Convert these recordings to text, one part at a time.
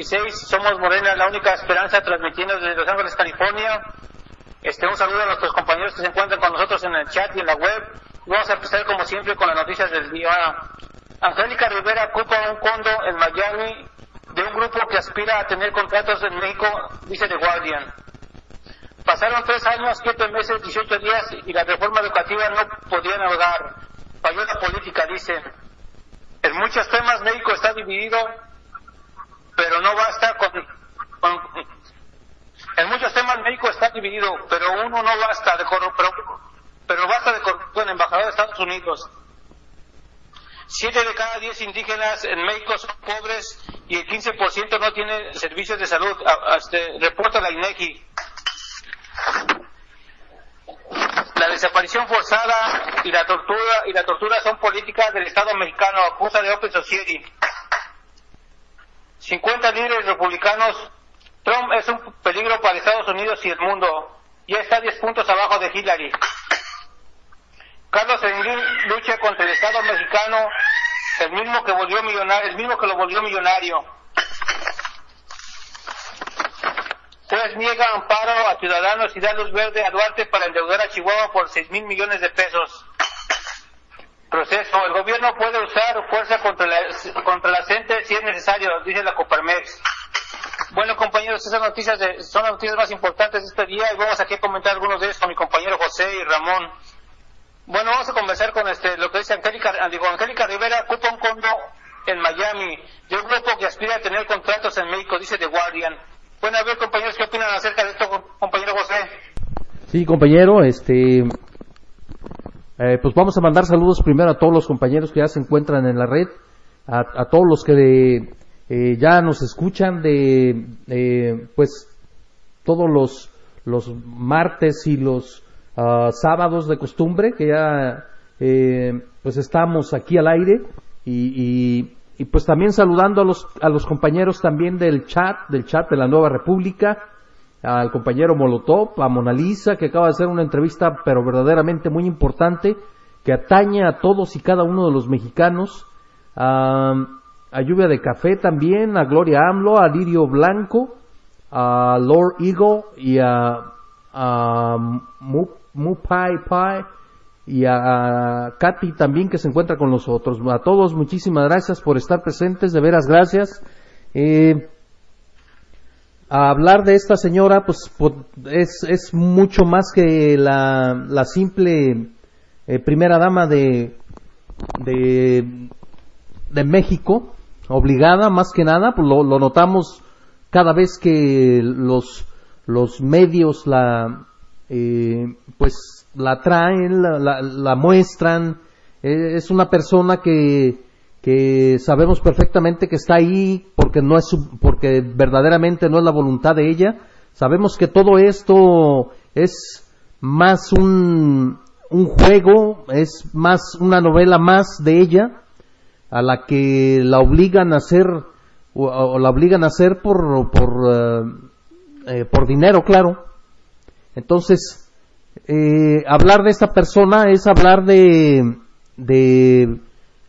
26. Somos Morena, la única esperanza, transmitiendo desde Los Ángeles, California. Este, un saludo a nuestros compañeros que se encuentran con nosotros en el chat y en la web. Vamos a empezar, como siempre, con las noticias del día. Angélica Rivera ocupa un condo en Miami de un grupo que aspira a tener contratos en México, dice The Guardian. Pasaron tres años, siete meses, 18 días y la reforma educativa no podía navegar. Falló política, dice. En muchos temas México está dividido pero no basta con, en muchos temas México está dividido, pero uno no basta de corrupción, pero, basta de corrupción, embajador de Estados Unidos. Siete de cada diez indígenas en México son pobres y el 15% no tiene servicios de salud, este, reporta la INEGI. La desaparición forzada y la tortura y la tortura son políticas del Estado mexicano, acusa de Open Society. 50 líderes republicanos. Trump es un peligro para Estados Unidos y el mundo. Ya está 10 puntos abajo de Hillary. Carlos Slim lucha contra el Estado mexicano, el mismo que volvió millonario, el mismo que lo volvió millonario. Juez niega amparo a ciudadanos y da luz verde a Duarte para endeudar a Chihuahua por 6 mil millones de pesos. Proceso. El gobierno puede usar fuerza contra la, contra la gente si es necesario, dice la Coparmex. Bueno, compañeros, esas noticias son las noticias más importantes de este día y vamos aquí a comentar algunos de ellos con mi compañero José y Ramón. Bueno, vamos a conversar con este, lo que dice Angélica, Angélica Rivera ocupa un condo en Miami de un grupo que aspira a tener contratos en México, dice The Guardian. Bueno, a ver, compañeros, ¿qué opinan acerca de esto, compañero José? Sí, compañero, este, eh, pues vamos a mandar saludos primero a todos los compañeros que ya se encuentran en la red, a, todos los que eh, ya nos escuchan de, pues, todos los, los martes y los uh, sábados de costumbre, que ya, eh, pues estamos aquí al aire y, y y pues también saludando a los, a los compañeros también del chat, del chat de la Nueva República, al compañero Molotov, a Mona Lisa, que acaba de hacer una entrevista, pero verdaderamente muy importante, que atañe a todos y cada uno de los mexicanos, a, Lluvia de Café también, a Gloria AMLO, a Lirio Blanco, a Lord Eagle y a, a Mupai Pai, y a, Katy también que se encuentra con nosotros. A todos muchísimas gracias por estar presentes, de veras gracias. Eh, a hablar de esta señora, pues, es, es, mucho más que la, la simple eh, primera dama de, de, México, obligada más que nada, pues lo, lo notamos cada vez que los, los medios la, eh, pues la traen, la, muestran, eh, es una persona que, que sabemos perfectamente que está ahí porque no es porque verdaderamente no es la voluntad de ella. Sabemos que todo esto es más un, un juego, es más una novela más de ella a la que la obligan a hacer o, la obligan a hacer por por, eh, eh, por dinero, claro. Entonces, eh, hablar de esta persona es hablar de, de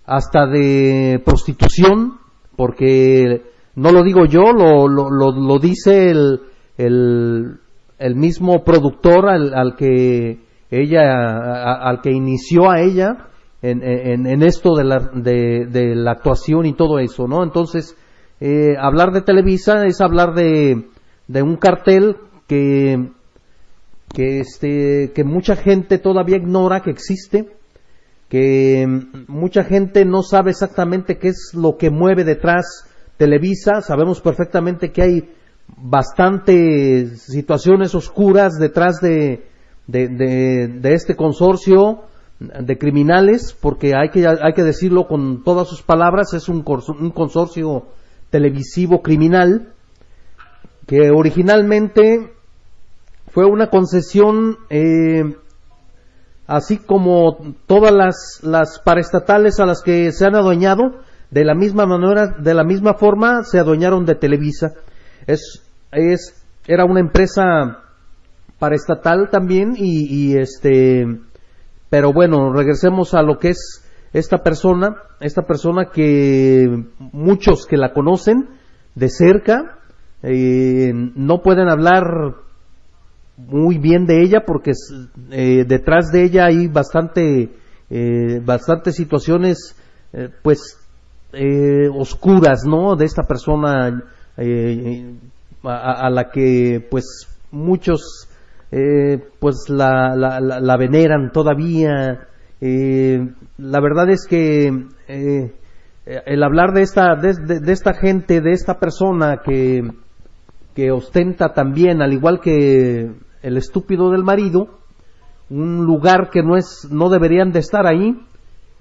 hasta de prostitución, porque no lo digo yo, lo, lo, lo, dice el, el, el, mismo productor al, al que ella, al que inició a ella en, en, en esto de la, de, de, la actuación y todo eso, ¿no? Entonces, eh, hablar de Televisa es hablar de, de un cartel que que este que mucha gente todavía ignora que existe, que mucha gente no sabe exactamente qué es lo que mueve detrás Televisa, sabemos perfectamente que hay bastantes situaciones oscuras detrás de, de, este consorcio de criminales, porque hay que, hay que decirlo con todas sus palabras, es un, un consorcio televisivo criminal que originalmente fue una concesión eh, así como todas las, las paraestatales a las que se han adueñado, de la misma manera, de la misma forma se adueñaron de Televisa. Es, es, era una empresa paraestatal también y, este, pero bueno, regresemos a lo que es esta persona, esta persona que muchos que la conocen de cerca eh, no pueden hablar muy bien de ella porque eh, detrás de ella hay bastante eh, bastantes situaciones eh, pues eh, oscuras no de esta persona a, la que pues muchos pues la, la, la, veneran todavía. La verdad es que el hablar de esta de, de esta gente de esta persona que que ostenta también al igual que el estúpido del marido, un lugar que no es, no deberían de estar ahí,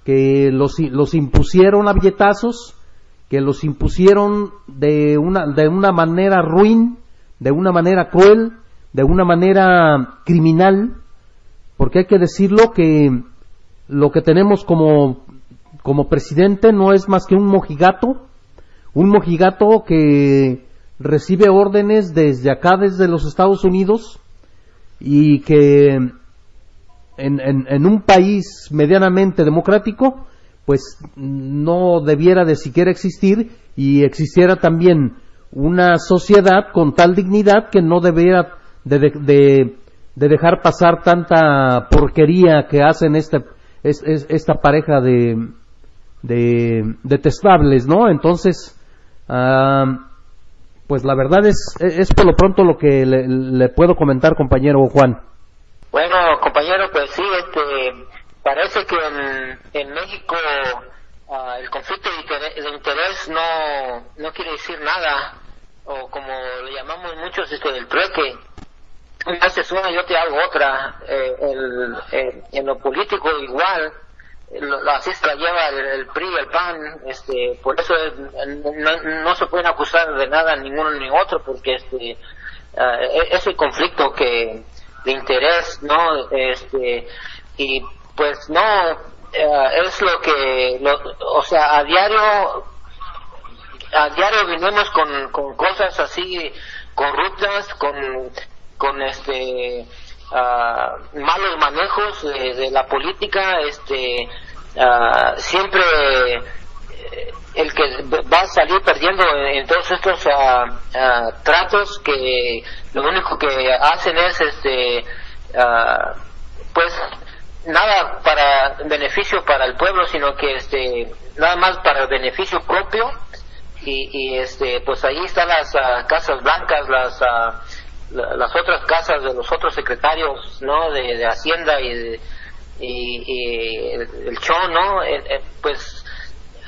que los, los impusieron a billetazos, que los impusieron de una, de una manera ruin, de una manera cruel, de una manera criminal, porque hay que decirlo que lo que tenemos como, como presidente no es más que un mojigato, un mojigato que recibe órdenes desde acá, desde los Estados Unidos, y que en, un país medianamente democrático, pues no debiera de siquiera existir y existiera también una sociedad con tal dignidad que no debiera de, de, de dejar pasar tanta porquería que hacen esta, es, es, esta pareja de, de detestables, ¿no? Entonces, uh, pues la verdad es, es por lo pronto lo que le, puedo comentar, compañero Juan. Bueno, compañero, pues sí, este, parece que en, en México uh, el conflicto de interés, no, no quiere decir nada, o como le llamamos muchos, este, del trueque. Me haces una, yo te hago otra. Eh, el, eh, en lo político igual, así se la lleva el, el, PRI el PAN, este, por eso es, no, se pueden acusar de nada ninguno ni otro, porque este, uh, ese conflicto que de interés, ¿no? Este, y pues no, uh, es lo que, lo, o sea, a diario, a diario venimos con, con cosas así corruptas, con, con este, uh, malos manejos de, la política, este, uh, siempre eh, el que va a salir perdiendo en, todos estos uh, tratos que lo único que hacen es, este, pues, nada para beneficio para el pueblo, sino que, este, nada más para el beneficio propio. Y, y este, pues ahí están las casas blancas, las las otras casas de los otros secretarios no de, de hacienda y, de, y, el, el, show no eh, eh, pues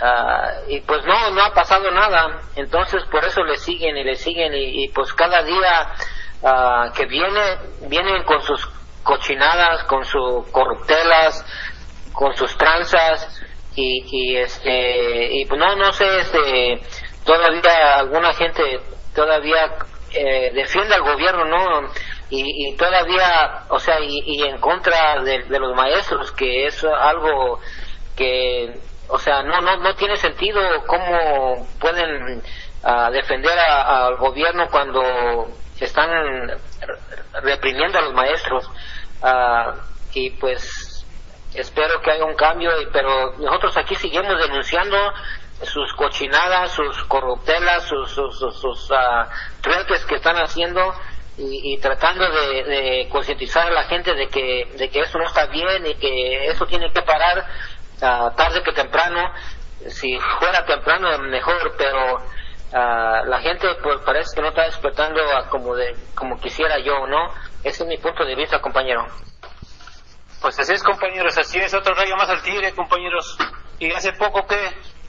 uh, y pues no no ha pasado nada. Entonces por eso le siguen y le siguen y, y pues cada día uh, que viene vienen con sus cochinadas con sus corruptelas con sus tranzas y, y este y pues no no sé este todavía alguna gente todavía eh, defiende al gobierno, ¿no? Y, todavía, o sea, y, en contra de, de, los maestros, que es algo que, o sea, no, no, no tiene sentido cómo pueden uh, defender al gobierno cuando están reprimiendo a los maestros. Uh, y pues espero que haya un cambio, pero nosotros aquí seguimos denunciando sus cochinadas, sus corruptelas, sus, sus, sus, trueques que están haciendo y, tratando de, concientizar a la gente de que, de que eso no está bien y que eso tiene que parar uh, tarde que temprano. Si fuera temprano mejor, pero uh, la gente pues parece que no está despertando a como, de, como quisiera yo, ¿no? Ese es mi punto de vista, compañero. Pues así es, compañeros, así es, otro rayo más al tigre, compañeros. Y hace poco que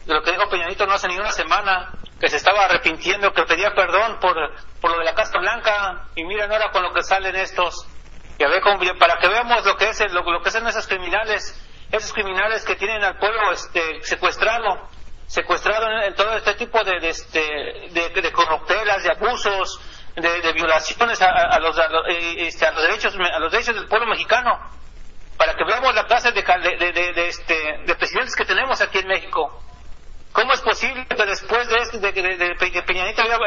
lo que dijo Peñanito no hace ni una semana, que se estaba arrepintiendo, que pedía perdón por, por lo de la Casa Blanca, y miren ahora con lo que salen estos, y a ver, para que veamos lo que es lo, lo que son esos criminales, esos criminales que tienen al pueblo este, secuestrado, secuestrado en, todo este tipo de, de, este, de, de corruptelas, de abusos, de, de violaciones a, los, a, este, a, los derechos, a los derechos del pueblo mexicano, para que veamos la clase de, de, de, de, este, de presidentes que tenemos aquí en México. ¿Cómo es posible que después de, este, de, de, de Peña Nieto haya,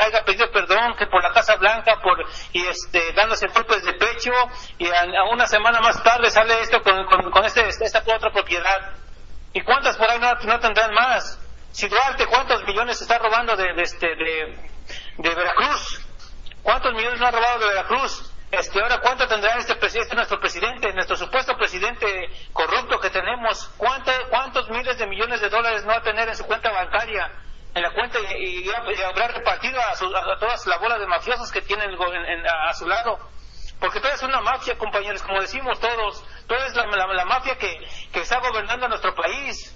haya, pedido perdón que por la Casa Blanca por y este dándose golpes de pecho y a, una semana más tarde sale esto con, con, con este, esta otra propiedad? ¿Y cuántas por ahí no, tendrán más? Si Duarte, ¿cuántos millones está robando de, de, este, de, de Veracruz? ¿Cuántos millones no ha robado de Veracruz? Este, ahora, ¿cuánto tendrá este, este nuestro presidente, nuestro supuesto presidente corrupto que tenemos? ¿Cuántos miles de millones de dólares no va a tener en su cuenta bancaria? En la cuenta y, habrá repartido a, a, todas las bolas de mafiosos que tienen a, su lado. Porque todo es una mafia, compañeros, como decimos todos. Todo es la, mafia que, que está gobernando nuestro país.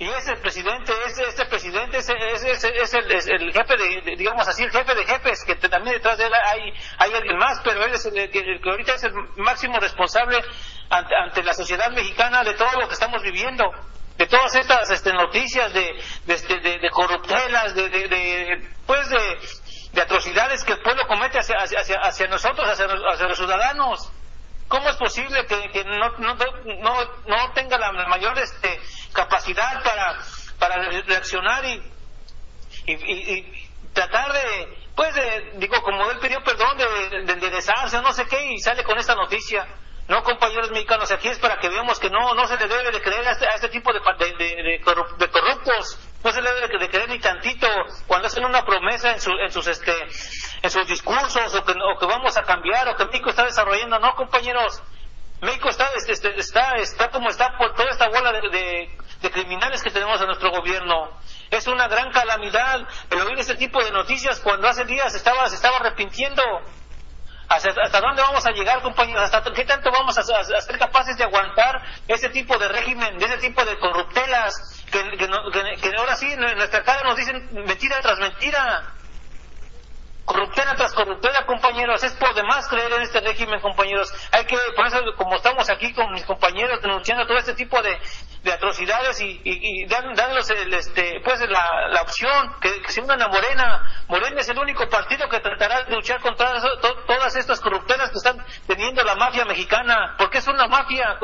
Y ese presidente, ese, este presidente es, es, el, jefe de, digamos así, el jefe de jefes, que también detrás de él hay, hay alguien más, pero él es el, que, ahorita es el máximo responsable ante, la sociedad mexicana de todo lo que estamos viviendo, de todas estas este, noticias de, de, este, de, corruptelas, de, de, pues de, atrocidades que el pueblo comete hacia, nosotros, hacia los ciudadanos. ¿Cómo es posible que, no, no, no, no, tenga la mayor este, capacidad para, para reaccionar y, y, tratar de, pues, de, digo, como él pidió perdón, de, de enderezarse, no sé qué, y sale con esta noticia? No, compañeros mexicanos, aquí es para que veamos que no, no se le debe de creer a este, a este tipo de, de, corruptos, no se le debe de creer ni tantito cuando hacen una promesa en, en sus este en sus discursos o que, vamos a cambiar o que México está desarrollando. No, compañeros, México está, este, este, está, está como está por toda esta bola de, criminales que tenemos en nuestro gobierno. Es una gran calamidad el oír este tipo de noticias cuando hace días estaba, se estaba arrepintiendo. ¿Hasta, ¿Hasta, dónde vamos a llegar, compañeros? ¿Hasta qué tanto vamos a, ser capaces de aguantar ese tipo de régimen, de ese tipo de corruptelas, que, que ahora sí en nuestra cara nos dicen mentira tras mentira? Corruptela tras corruptela, compañeros, es por demás creer en este régimen, compañeros. Hay que, por eso, como estamos aquí con mis compañeros denunciando todo este tipo de, de atrocidades y, y, y dándoles el, este, pues la, la opción que, se unan a Morena. Morena es el único partido que tratará de luchar contra todas estas corruptelas que están teniendo la mafia mexicana, porque es una mafia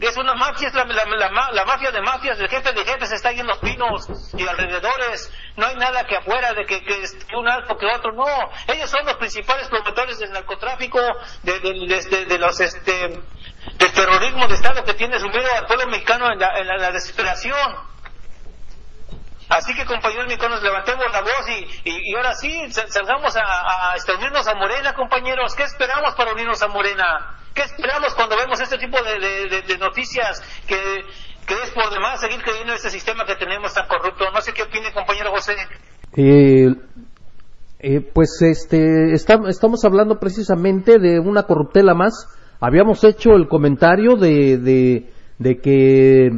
es una mafia, es la, mafia de mafias, el jefe de jefes está ahí en los pinos y alrededores, no hay nada que afuera de que, que, un alto que otro, no, ellos son los principales promotores del narcotráfico, de, de, los, este, del terrorismo de Estado que tiene sumido al pueblo mexicano en la, en la, desesperación. Así que compañeros mexicanos, levantemos la voz y, y, ahora sí, salgamos a, a unirnos a Morena, compañeros. ¿Qué esperamos para unirnos a Morena? ¿Qué esperamos cuando vemos este tipo de, noticias que, es por demás seguir creyendo en este sistema que tenemos tan corrupto? No sé qué opine, compañero José. Eh, eh, pues este, estamos hablando precisamente de una corruptela más. Habíamos hecho el comentario de, de, que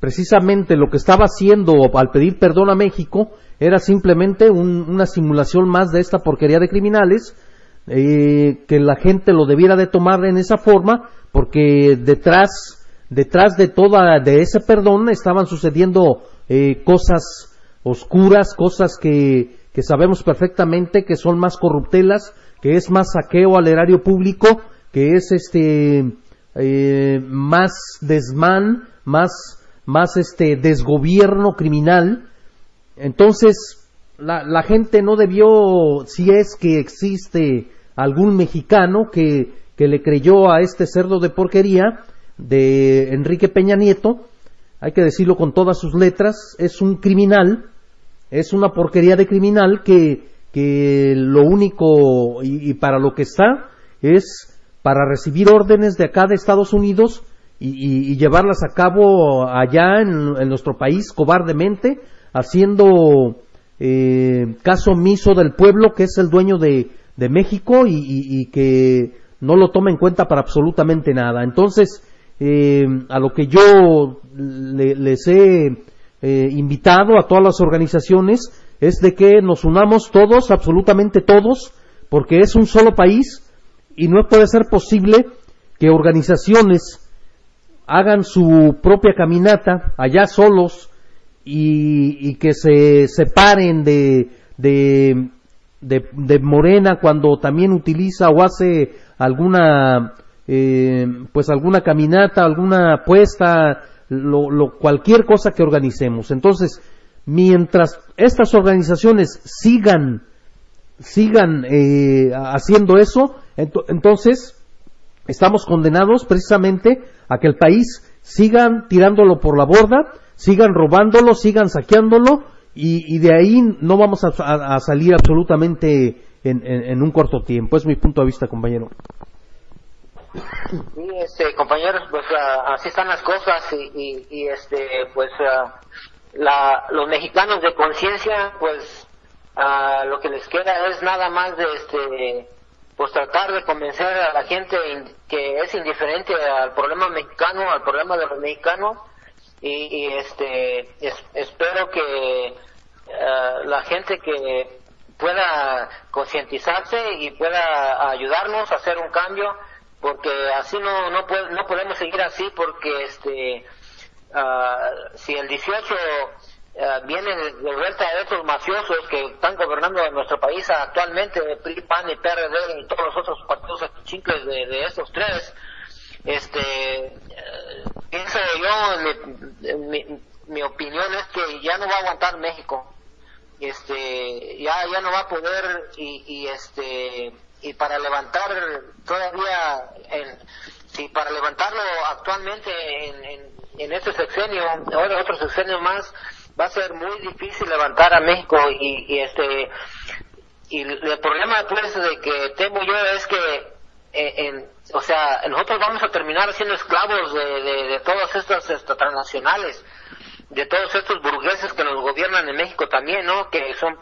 precisamente lo que estaba haciendo al pedir perdón a México era simplemente una simulación más de esta porquería de criminales eh, que la gente lo debiera de tomar en esa forma, porque detrás, detrás de toda, de ese perdón estaban sucediendo eh, cosas oscuras, cosas que, que sabemos perfectamente que son más corruptelas, que es más saqueo al erario público, que es este eh, más desmán, más, más este desgobierno criminal. Entonces, la, la, gente no debió, si es que existe algún mexicano que, que le creyó a este cerdo de porquería de Enrique Peña Nieto, hay que decirlo con todas sus letras, es un criminal, es una porquería de criminal que, que lo único y, para lo que está es para recibir órdenes de acá de Estados Unidos y, llevarlas a cabo allá en, nuestro país cobardemente, haciendo eh, caso omiso del pueblo que es el dueño de, de México y, que no lo toma en cuenta para absolutamente nada. Entonces, eh, a lo que yo les he eh, invitado a todas las organizaciones es de que nos unamos todos, absolutamente todos, porque es un solo país y no puede ser posible que organizaciones hagan su propia caminata allá solos y, que se separen de, de de, Morena cuando también utiliza o hace alguna eh, pues alguna caminata, alguna apuesta, lo, cualquier cosa que organicemos. Entonces, mientras estas organizaciones sigan sigan eh, haciendo eso, entonces estamos condenados precisamente a que el país sigan tirándolo por la borda, sigan robándolo, sigan saqueándolo y, de ahí no vamos a, salir absolutamente en, un corto tiempo. Es mi punto de vista, compañero. Sí, este, compañeros, pues ah, así están las cosas y, este, pues ah, los mexicanos de conciencia, pues ah, lo que les queda es nada más de este pues tratar de convencer a la gente que es indiferente al problema mexicano, al problema de los mexicanos y, este espero que uh, la gente que pueda concientizarse y pueda ayudarnos a hacer un cambio porque así no no, no podemos seguir así porque este uh, si el 18 eh, vienen de vuelta de estos mafiosos que están gobernando nuestro país actualmente, PRI, PAN y PRD y todos los otros partidos chicles de, de estos tres, este, eh, pienso yo, mi, mi, opinión es que ya no va a aguantar México, este, ya, ya no va a poder y, y este, y para levantar todavía, en, si para levantarlo actualmente en, en, en este sexenio, o otro sexenio más, va a ser muy difícil levantar a México y, este y el problema pues de que temo yo es que en, o sea nosotros vamos a terminar siendo esclavos de, de, todas estas, estas transnacionales de todos estos burgueses que nos gobiernan en México también no que son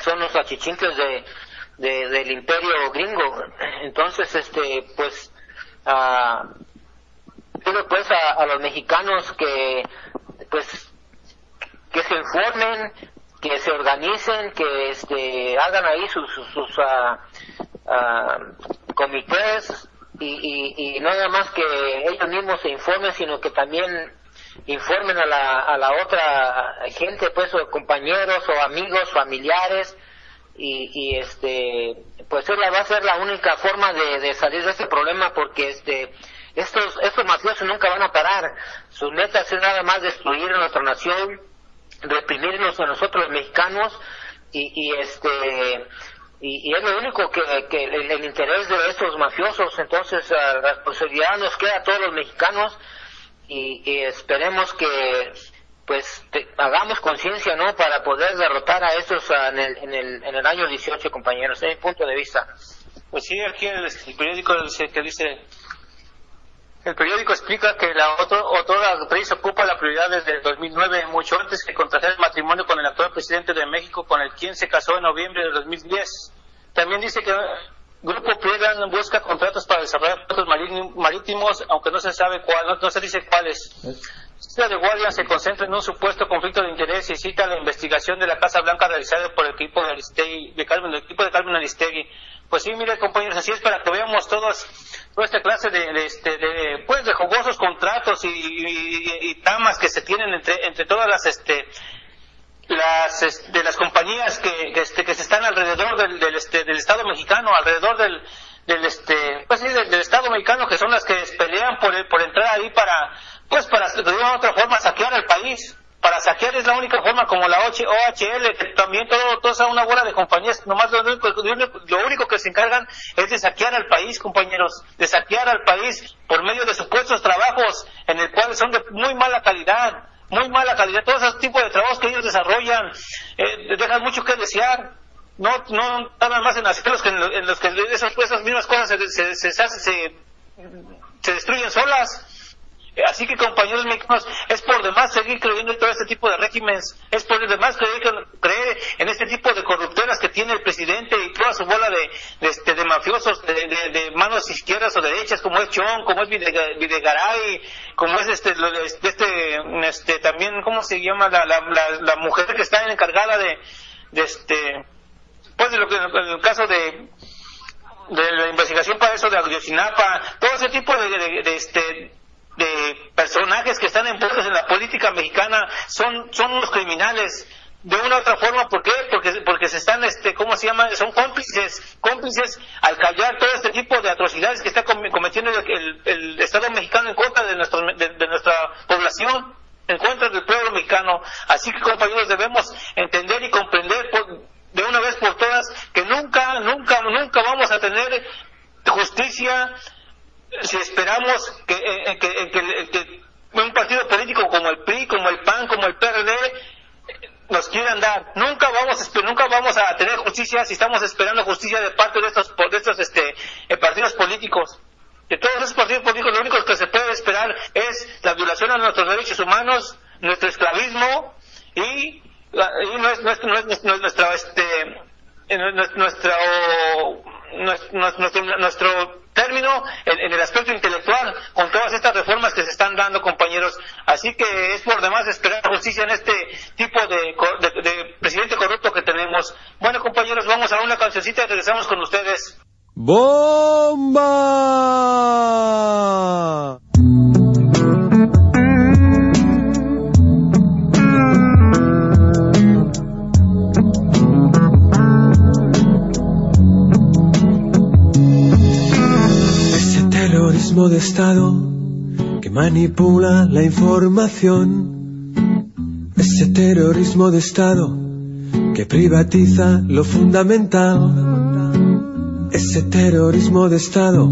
son los achichincles de, del imperio gringo. Entonces este pues uh, pues a, los mexicanos que pues que se informen, que se organicen, que este, hagan ahí sus, sus, ah, ah, comités y, y, no nada más que ellos mismos se informen, sino que también informen a la, a la otra gente, pues, o compañeros o amigos, familiares, y, y este, pues esa va a ser la única forma de, de salir de este problema porque este, estos, estos mafiosos nunca van a parar. Sus metas es nada más destruir a nuestra nación, reprimirnos a nosotros los mexicanos y, y este y, es lo único que, que el, interés de estos mafiosos entonces la responsabilidad nos queda a todos los mexicanos y, esperemos que pues hagamos conciencia no para poder derrotar a estos en el, en el, en el año 18 compañeros es mi punto de vista. Pues sí aquí el periódico que dice el periódico explica que la otra actriz ocupa la prioridad desde el 2009, mucho antes que contraer el matrimonio con el actual presidente de México, con el quien se casó en noviembre de 2010. También dice que Grupo Priegan busca contratos para desarrollar puertos marítimos, aunque no se sabe cuál, no, se dice cuáles. La de Guardia se concentra en un supuesto conflicto de interés y cita la investigación de la Casa Blanca realizada por el equipo de Aristegui, de Carmen, el equipo de Carmen Aristegui. Pues sí, mire compañeros, así es para que veamos todos esta clase de, este, de, pues de jugosos contratos y, y, tamas que se tienen entre, entre todas las este las de las compañías que, este, que se están alrededor del, del, este, del Estado mexicano, alrededor del, del este pues sí, del, Estado mexicano que son las que pelean por, por entrar ahí para pues para de una otra forma saquear el país para saquear es la única forma como la OHL, que también todo, toda una bola de compañías, nomás lo único, lo único que se encargan es de saquear al país, compañeros, de saquear al país por medio de supuestos trabajos en el cual son de muy mala calidad, muy mala calidad, todo ese tipo de trabajos que ellos desarrollan, eh, dejan mucho que desear, no, no nada más en hacerlos que en, los que esas, esas mismas cosas se, se, se, se, se destruyen solas. Así que compañeros mexicanos, es por demás seguir creyendo en todo este tipo de regímenes, es por demás creer, creer en este tipo de corrupteras que tiene el presidente y toda su bola de, de, este, de mafiosos de, de, manos izquierdas o derechas, como es Chon, como es Videgaray, como es este, este, este, también, ¿cómo se llama? La, la, la, mujer que está encargada de, de este, pues de lo que, en el caso de, de la investigación para eso de Ayotzinapa, todo ese tipo de, de, este, de personajes que están envueltos en la política mexicana son, son unos criminales de una u otra forma, ¿por qué? Porque, porque se están, este, ¿cómo se llama? Son cómplices, cómplices al callar todo este tipo de atrocidades que está cometiendo el, el, Estado mexicano en contra de, nuestro, de, nuestra población, en contra del pueblo mexicano. Así que, compañeros, debemos entender y comprender de una vez por todas que nunca, nunca, nunca vamos a tener justicia si esperamos que, eh, que, que, un partido político como el PRI, como el PAN, como el PRD, nos quieran dar. Nunca vamos a, nunca vamos a tener justicia si estamos esperando justicia de parte de estos, de estos este, eh, partidos políticos. De todos esos partidos políticos, lo único que se puede esperar es la violación a nuestros derechos humanos, nuestro esclavismo y, y nuestro, nuestro, este, nuestro, nuestro, término en, el aspecto intelectual con todas estas reformas que se están dando, compañeros. Así que es por demás esperar justicia en este tipo de, presidente corrupto que tenemos. Bueno, compañeros, vamos a una cancioncita y regresamos con ustedes. ¡Bomba! De Estado que manipula la información. Ese terrorismo de Estado que privatiza lo fundamental. Ese terrorismo de Estado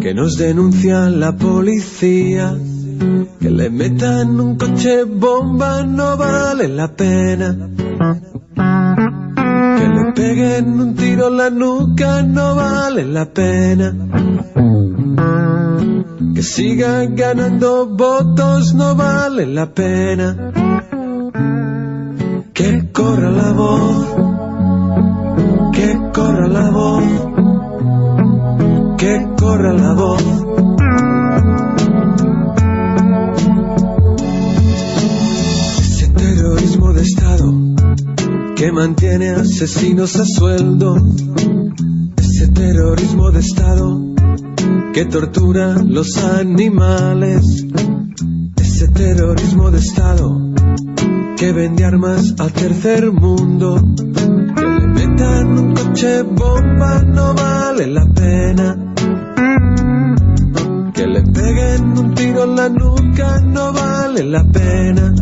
que nos denuncia la policía. Que le metan un coche bomba no vale la pena. Le peguen un tiro en la nuca no vale la pena. Que siga ganando votos no vale la pena. Que corra la voz, que corra la voz, que corra la voz. Ese terrorismo de Estado que mantiene asesinos a sueldo. Ese terrorismo de Estado que tortura los animales, ese terrorismo de Estado que vende armas al tercer mundo, que le metan un coche bomba no vale la pena, que le peguen un tiro en la nuca no vale la pena.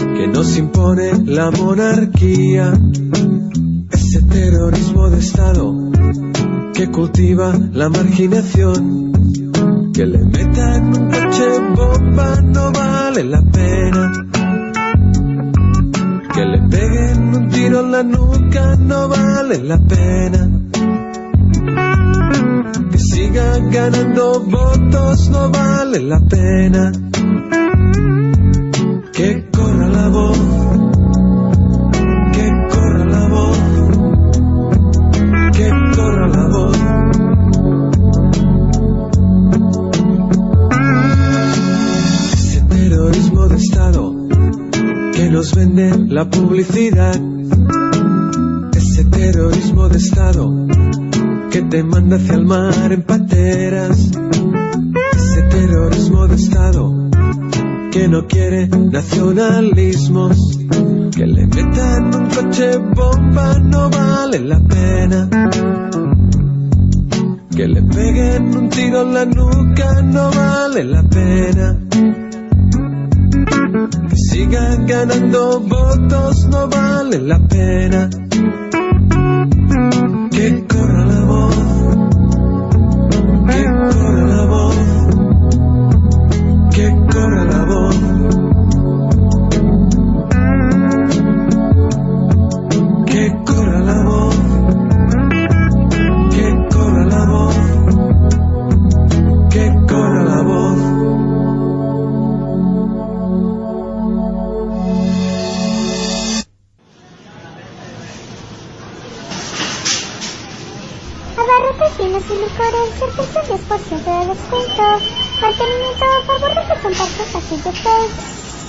que nos impone la monarquía, ese terrorismo de Estado que cultiva la marginación, que le metan un coche bomba no vale la pena. Que le peguen un tiro en la nuca no vale la pena siga ganando votos no vale la pena. Publicidad. Ese terrorismo de Estado que te manda hacia el mar en pateras. Ese terrorismo de Estado que no quiere nacionalismos. Que le metan un coche bomba no vale la pena. Que le peguen un tiro en la nuca no vale la pena. Ganando votos no vale la pena.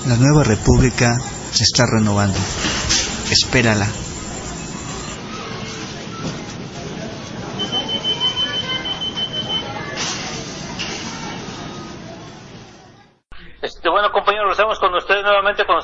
La nueva república se está renovando. Espérala.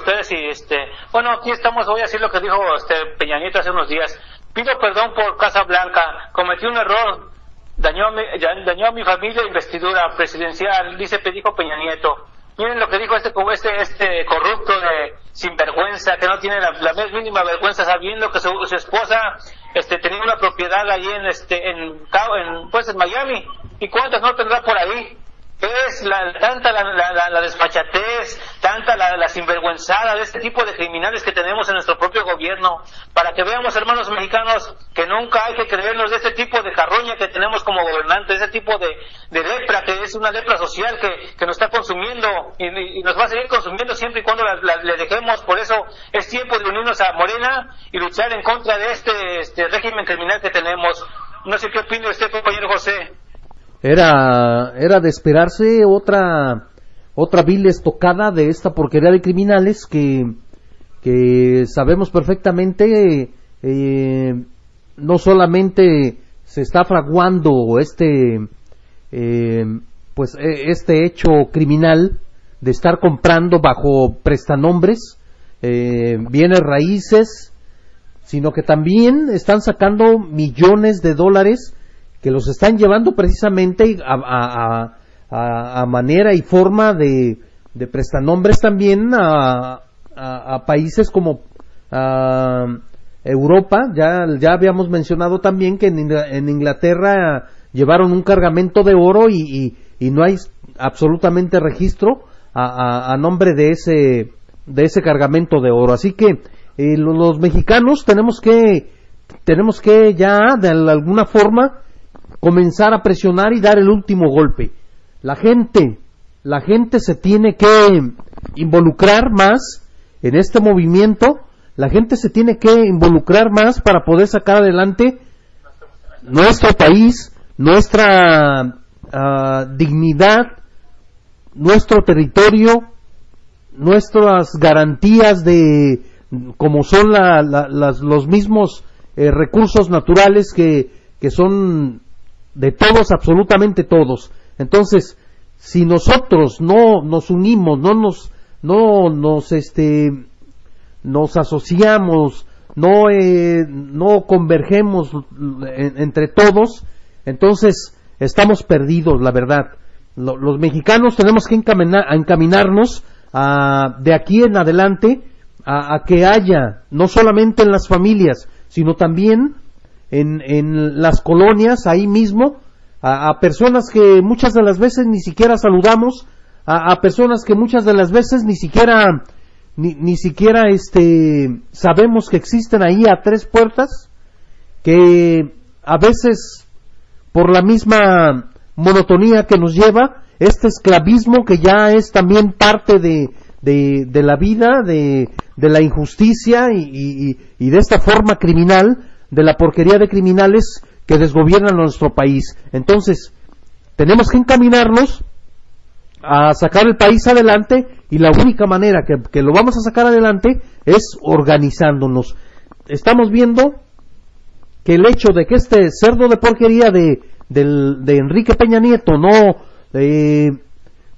días y este, bueno, aquí estamos, voy a decir lo que dijo este Peña Nieto hace unos días. Pido perdón por Casa Blanca, cometí un error, dañó a mi, dañó a mi familia investidura presidencial, dice dijo Peña Nieto. Miren lo que dijo este, este, este corrupto de sinvergüenza, que no tiene la, más mínima vergüenza sabiendo que su, esposa este, tenía una propiedad ahí en, este, en, en, pues, en Miami. ¿Y cuántas no tendrá por ahí? Es la, tanta la, la, la, desfachatez, tanta la, sinvergüenzada de este tipo de criminales que tenemos en nuestro propio gobierno, para que veamos, hermanos mexicanos, que nunca hay que creernos de este tipo de carroña que tenemos como gobernantes, ese tipo de, lepra, que es una lepra social que, que nos está consumiendo y, nos va a seguir consumiendo siempre y cuando le dejemos. Por eso es tiempo de unirnos a Morena y luchar en contra de este, este régimen criminal que tenemos. No sé qué opina usted, compañero José. Era, era de esperarse otra, otra vil estocada de esta porquería de criminales que, que sabemos perfectamente eh, no solamente se está fraguando este eh, pues e, este hecho criminal de estar comprando bajo prestanombres eh, bienes raíces sino que también están sacando millones de dólares que los están llevando precisamente a, manera y forma de, de prestanombres también a, países como Europa. Ya, ya habíamos mencionado también que en, Inglaterra llevaron un cargamento de oro y, y, no hay absolutamente registro a, nombre de ese, de ese cargamento de oro. Así que eh, los mexicanos tenemos que, tenemos que ya de alguna forma comenzar a presionar y dar el último golpe. La gente, la gente se tiene que involucrar más en este movimiento, la gente se tiene que involucrar más para poder sacar adelante nuestro país, nuestra ah, dignidad, nuestro territorio, nuestras garantías de como son los mismos eh, recursos naturales que, que son de todos, absolutamente todos. Entonces, si nosotros no nos unimos, no nos, no nos, este, nos asociamos, no, eh, no convergemos entre todos, entonces estamos perdidos, la verdad. los mexicanos tenemos que encaminarnos a, de aquí en adelante a que haya, no solamente en las familias, sino también en, en las colonias, ahí mismo, a, personas que muchas de las veces ni siquiera saludamos, a, personas que muchas de las veces ni siquiera, ni, ni siquiera este, sabemos que existen ahí a tres puertas, que a veces por la misma monotonía que nos lleva, este esclavismo que ya es también parte de, de, de la vida, de, de la injusticia y, y, y, de esta forma criminal, de la porquería de criminales que desgobiernan nuestro país. Entonces, tenemos que encaminarnos a sacar el país adelante y la única manera que, lo vamos a sacar adelante es organizándonos. Estamos viendo que el hecho de que este cerdo de porquería de, de Enrique Peña Nieto no eh,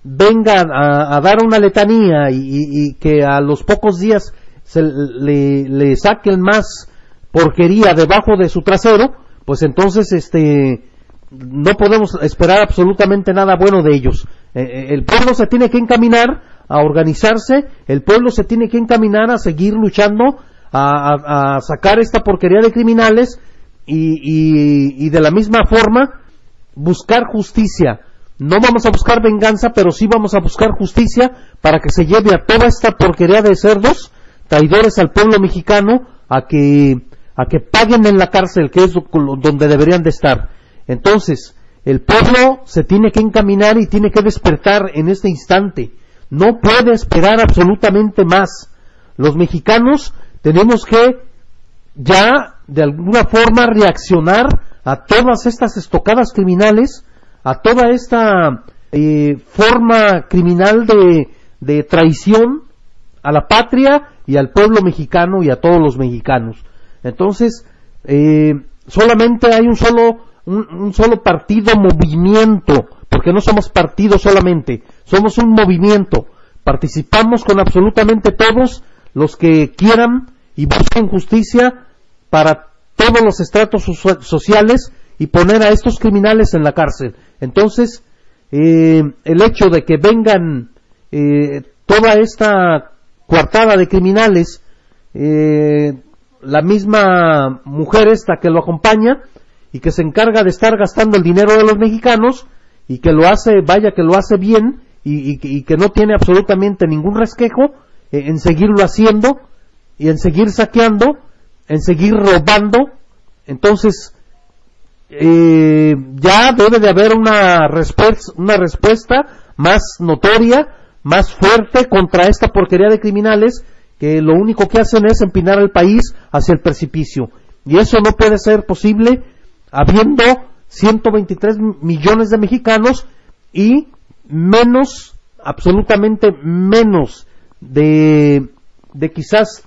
venga a, dar una letanía y, que a los pocos días se le saquen más porquería debajo de su trasero, pues entonces este no podemos esperar absolutamente nada bueno de ellos. Eh, eh, el pueblo se tiene que encaminar a organizarse, el pueblo se tiene que encaminar a seguir luchando, a, sacar esta porquería de criminales y, y, de la misma forma buscar justicia. No vamos a buscar venganza, pero sí vamos a buscar justicia para que se lleve a toda esta porquería de cerdos, traidores al pueblo mexicano, a que a que paguen en la cárcel, que es donde deberían de estar. Entonces, el pueblo se tiene que encaminar y tiene que despertar en este instante. No puede esperar absolutamente más. Los mexicanos tenemos que ya de alguna forma reaccionar a todas estas estocadas criminales, a toda esta eh, forma criminal de, de traición a la patria y al pueblo mexicano y a todos los mexicanos. Entonces, eh, solamente hay un solo, un, solo partido movimiento, porque no somos partido solamente, somos un movimiento. Participamos con absolutamente todos los que quieran y busquen justicia para todos los estratos sociales y poner a estos criminales en la cárcel. Entonces, eh, el hecho de que vengan eh, toda esta coartada de criminales, eh, la misma mujer esta que lo acompaña y que se encarga de estar gastando el dinero de los mexicanos y que lo hace, vaya que lo hace bien y, que no tiene absolutamente ningún resquejo en seguirlo haciendo y en seguir saqueando, en seguir robando. Entonces, eh, ya debe de haber una, respuesta, una respuesta más notoria, más fuerte contra esta porquería de criminales que lo único que hacen es empinar al país hacia el precipicio. Y eso no puede ser posible habiendo 123 millones de mexicanos y menos, absolutamente menos de, de quizás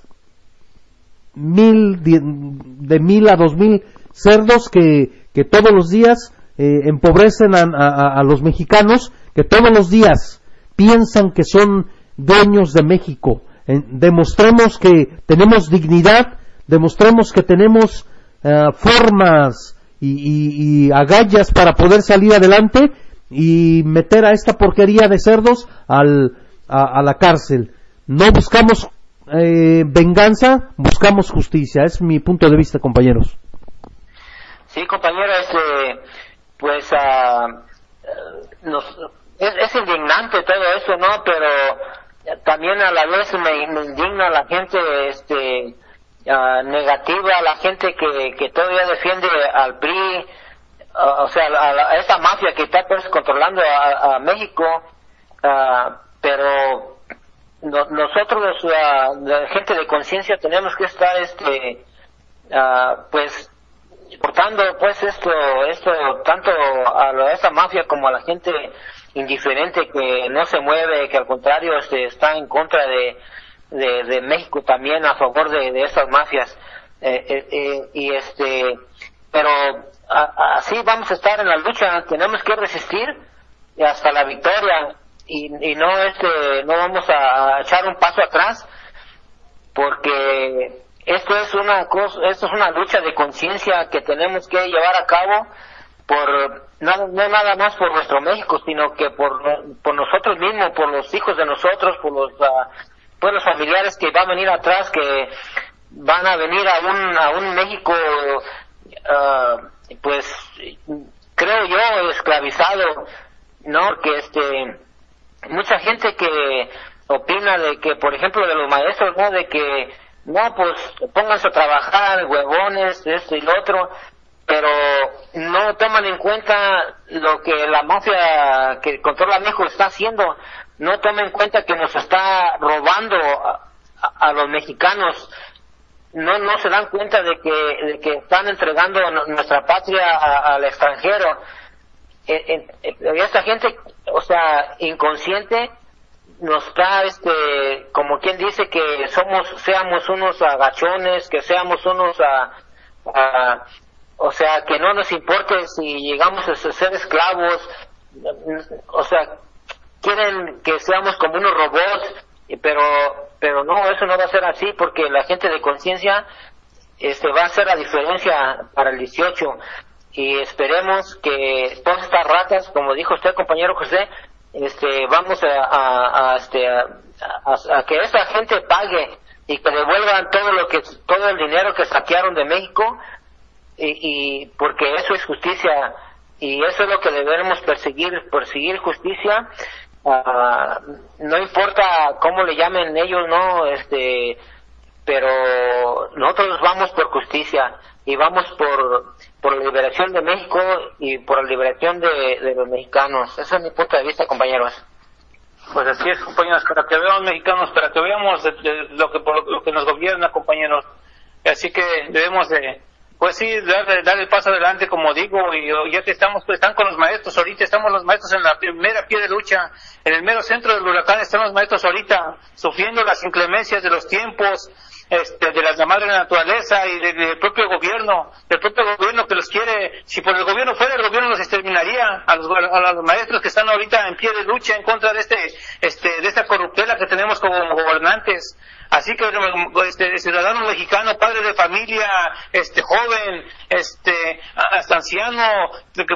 mil, de, mil a dos mil cerdos que, que todos los días eh, empobrecen a, los mexicanos, que todos los días piensan que son dueños de México. Demostremos que tenemos dignidad, demostremos que tenemos eh, formas y, agallas para poder salir adelante y meter a esta porquería de cerdos al, a, la cárcel. No buscamos eh, venganza, buscamos justicia. Es mi punto de vista, compañeros. Sí, compañeros, este, pues uh, nos, es, indignante todo eso, ¿no? Pero también a la vez me, me indigna la gente, este, uh, negativa, la gente que, que todavía defiende al PRI, o sea, a, esta mafia que está pues controlando a, México, pero nosotros, la gente de conciencia, tenemos que estar, este, pues, portando pues esto, esto tanto a, esta mafia como a la gente indiferente que no se mueve, que al contrario este, está en contra de, de, México también a favor de, de estas mafias. Eh, eh, eh, y este, pero así vamos a estar en la lucha, tenemos que resistir hasta la victoria y, y no este, no vamos a, echar un paso atrás porque esto es una cosa, esto es una lucha de conciencia que tenemos que llevar a cabo por no, no nada más por nuestro México, sino que por, por nosotros mismos, por los hijos de nosotros, por los, uh, por los familiares que van a venir atrás, que van a venir a un, a un México uh, pues creo yo esclavizado no que este mucha gente que opina de que por ejemplo de los maestros no de que no pues pónganse a trabajar huevones esto y lo otro pero no toman en cuenta lo que la mafia que controla México está haciendo no toman en cuenta que nos está robando a los mexicanos no no se dan cuenta de que, de que están entregando nuestra patria al extranjero. Eh, eh, esta gente, o sea, inconsciente, nos está, este, como quien dice que somos, seamos unos agachones, que seamos unos, a, o sea, que no nos importe si llegamos a ser esclavos, o sea, quieren que seamos como unos robots, pero pero no, eso no va a ser así porque la gente de conciencia este, va a hacer la diferencia para el 18 y esperemos que todas estas ratas, como dijo usted compañero José, este, vamos a, a, este, a, que esa gente pague y que devuelvan todo lo que todo el dinero que saquearon de México y, y porque eso es justicia y eso es lo que debemos perseguir perseguir justicia Ah, no importa cómo le llamen ellos, no, este, pero nosotros vamos por justicia y vamos por, por la liberación de México y por la liberación de, los mexicanos. Ese es mi punto de vista, compañeros. Pues así es, compañeros, para que veamos mexicanos, para que veamos lo, que, lo que nos gobierna, compañeros. Así que debemos de, pues sí, dar, el paso adelante, como digo, y ya que estamos, pues están con los maestros, ahorita estamos los maestros en la primera pie de lucha, en el mero centro del huracán están los maestros ahorita, sufriendo las inclemencias de los tiempos, este, de las madre naturaleza y del propio gobierno, del propio gobierno que los quiere, si por el gobierno fuera, el gobierno los exterminaría a los, a los maestros que están ahorita en pie de lucha en contra de este, este, de esta corruptela que tenemos como gobernantes, Así que este ciudadano mexicano, padre de familia, este joven, este hasta anciano,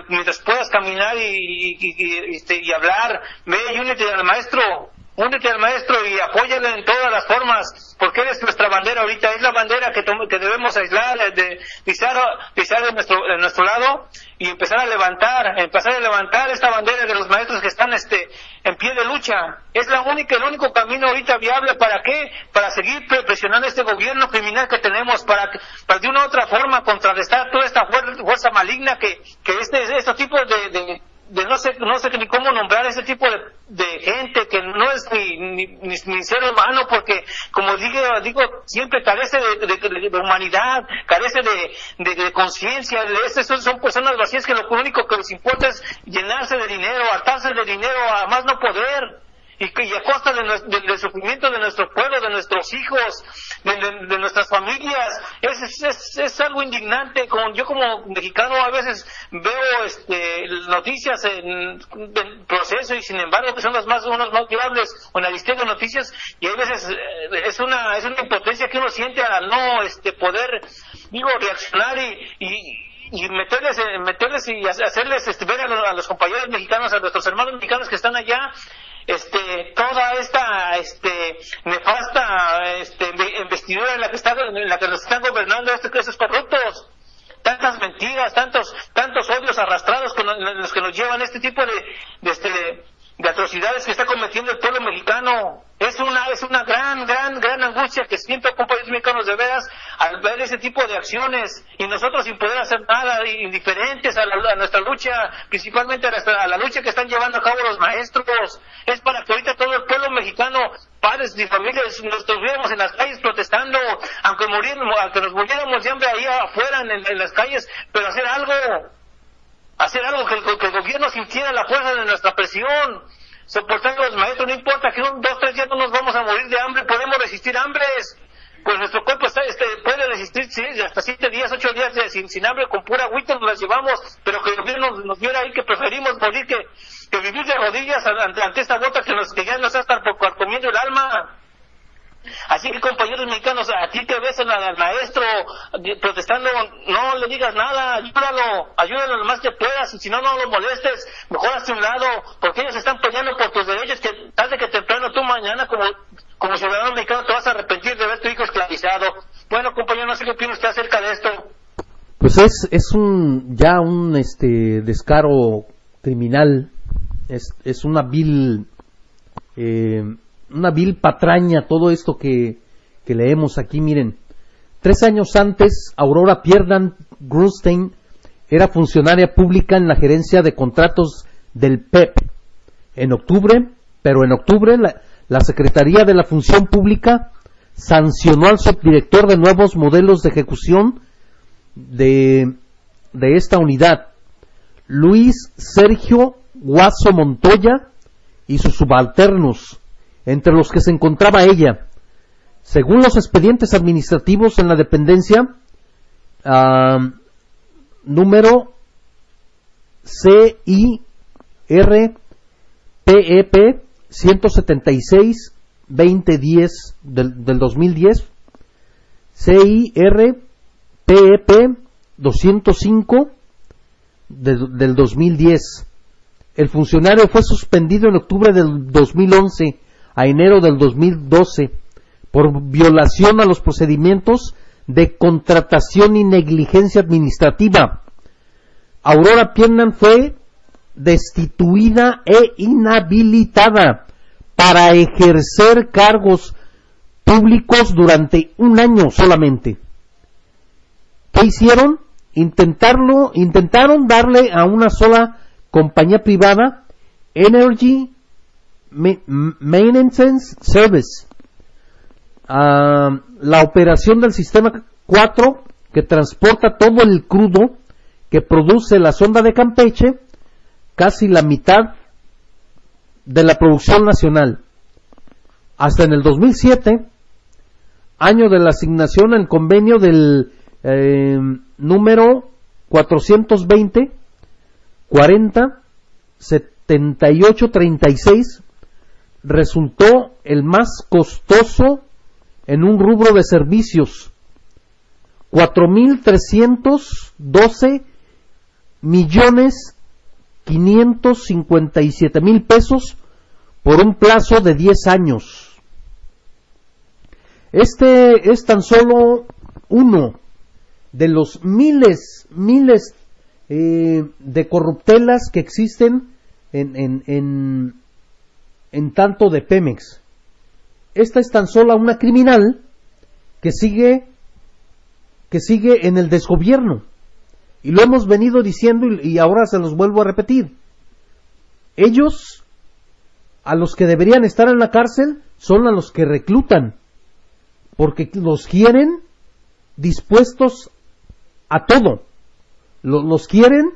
mientras puedas caminar y, este, y hablar, ve y únete al maestro, únete al maestro y apóyale en todas las formas, porque eres nuestra bandera ahorita, es la bandera que, que debemos aislar, de pisar, pisar de nuestro, de nuestro lado y empezar a levantar, empezar a levantar esta bandera de los maestros que están este, en pie de lucha. Es la única, el único camino ahorita viable para qué? Para seguir presionando este gobierno criminal que tenemos, para, para de una u otra forma contrarrestar toda esta fuerza, maligna que, que este, estos tipos de de no sé, no sé ni cómo nombrar ese tipo de, gente que no es ni, ni, ser humano porque como digo, digo siempre carece de, humanidad, carece de, conciencia, son, son personas vacías que lo único que les importa es llenarse de dinero, atarse de dinero a más no poder y, y a costa del sufrimiento de nuestro pueblo, de nuestros hijos, de, nuestras familias, es, es, es, algo indignante. Como, yo como mexicano a veces veo este, noticias en, proceso y sin embargo que son las más, unos más viables o en la lista de noticias y a veces eh, es una, es una impotencia que uno siente al no este, poder, digo, reaccionar y, y y meterles, meterles y hacerles este, ver a los, compañeros mexicanos, a nuestros hermanos mexicanos que están allá, este, toda esta este, nefasta este, investidura en la que, está, en la que nos están gobernando estos, corruptos. Tantas mentiras, tantos, tantos odios arrastrados con los que nos llevan este tipo de, este, de atrocidades que está cometiendo el pueblo mexicano. Es una, es una gran, gran, gran angustia que siento compañeros mexicanos de veras al ver ese tipo de acciones y nosotros sin poder hacer nada, indiferentes a, la, a nuestra lucha, principalmente a, la lucha que están llevando a cabo los maestros. Es para que ahorita todo el pueblo mexicano, padres y familias, nos estuviéramos en las calles protestando, aunque, aunque nos muriéramos de hambre ahí afuera en las calles, pero hacer algo hacer algo que el, gobierno sintiera la fuerza de nuestra presión, soportando los maestros, no importa que un, dos, tres días no nos vamos a morir de hambre, podemos resistir hambres, pues nuestro cuerpo está, este, puede resistir hasta siete días, ocho días sin, sin, hambre, con pura agüita nos las llevamos, pero que el gobierno nos, nos diera ahí que preferimos morir que, que vivir de rodillas ante, ante esta que, nos, que ya nos está comiendo el alma. Así que compañeros mexicanos, a ti que ves al maestro protestando, no le digas nada, ayúdalo, ayúdalo lo más que puedas, y si no, no lo molestes, mejor hazte un lado, porque ellos están peleando por tus derechos, que tarde que temprano tú mañana como, como ciudadano mexicano te vas a arrepentir de ver tu hijo esclavizado. Bueno, compañero, no sé qué opina usted acerca de esto. Pues es, es un, ya un, este, descaro criminal, es, es una vil, eh, una vil patraña todo esto que, leemos aquí. Miren, tres años antes, Aurora Pierdan Grunstein era funcionaria pública en la gerencia de contratos del PEP. E en octubre, pero en octubre, la, la Secretaría de la Función Pública sancionó al subdirector de nuevos modelos de ejecución de, de esta unidad, Luis Sergio Guaso Montoya y sus subalternos, entre los que se encontraba ella. Según los expedientes administrativos en la dependencia, número CIRPEP 176 2010 del, del 2010, CIRPEP 205 del 2010. El funcionario fue suspendido en octubre del 2011 a enero del 2012 por violación a los procedimientos de contratación y negligencia administrativa. Aurora Piernan fue destituida e inhabilitada para ejercer cargos públicos durante un año solamente. ¿Qué hicieron? Intentarlo, intentaron darle a una sola compañía privada Energy Maintenance Service, ah, la operación del sistema 4 que transporta todo el crudo que produce la sonda de Campeche, casi la mitad de la producción nacional. Hasta en el 2007, año de la asignación al convenio del eh, número 420 40 78 36 resultó el más costoso en un rubro de servicios. 4.312 millones 557 mil pesos por un plazo de 10 años. Este es tan solo uno de los miles, miles eh, de corruptelas que existen en, en, en, en tanto de Pemex. Esta es tan solo una criminal que sigue que sigue en el desgobierno. Y lo hemos venido diciendo y, ahora se los vuelvo a repetir. Ellos, a los que deberían estar en la cárcel, son a los que reclutan, porque los quieren dispuestos a todo. Los, quieren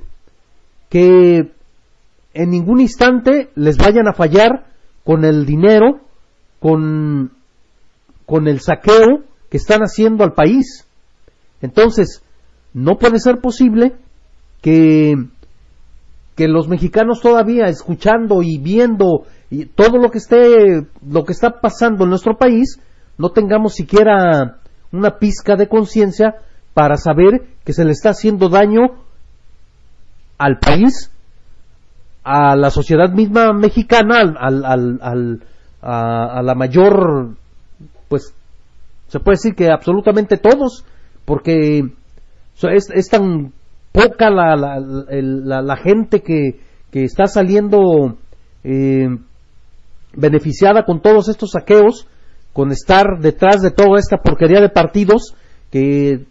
que en ningún instante les vayan a fallar con el dinero, con, con el saqueo que están haciendo al país. Entonces, no puede ser posible que, que los mexicanos todavía escuchando y viendo y todo lo que esté, lo que está pasando en nuestro país, no tengamos siquiera una pizca de conciencia para saber que se le está haciendo daño al país, a la sociedad misma mexicana, al, al, al, a, la mayor, pues se puede decir que absolutamente todos, porque es, tan poca la, la, la, gente que, que, está saliendo eh, beneficiada con todos estos saqueos, con estar detrás de toda esta porquería de partidos, que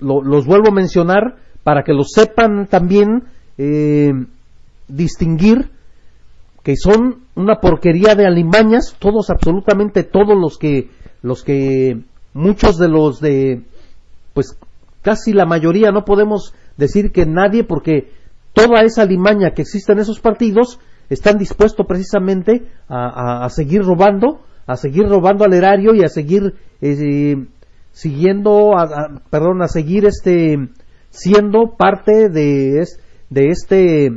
los vuelvo a mencionar para que lo sepan también eh, distinguir que son una porquería de alimañas, todos, absolutamente todos los que, los que, muchos de los de, pues casi la mayoría, no podemos decir que nadie, porque toda esa limaña que existe en esos partidos están dispuestos precisamente a, seguir robando, a seguir robando al erario y a seguir eh, siguiendo, perdón, a seguir este siendo parte de, de este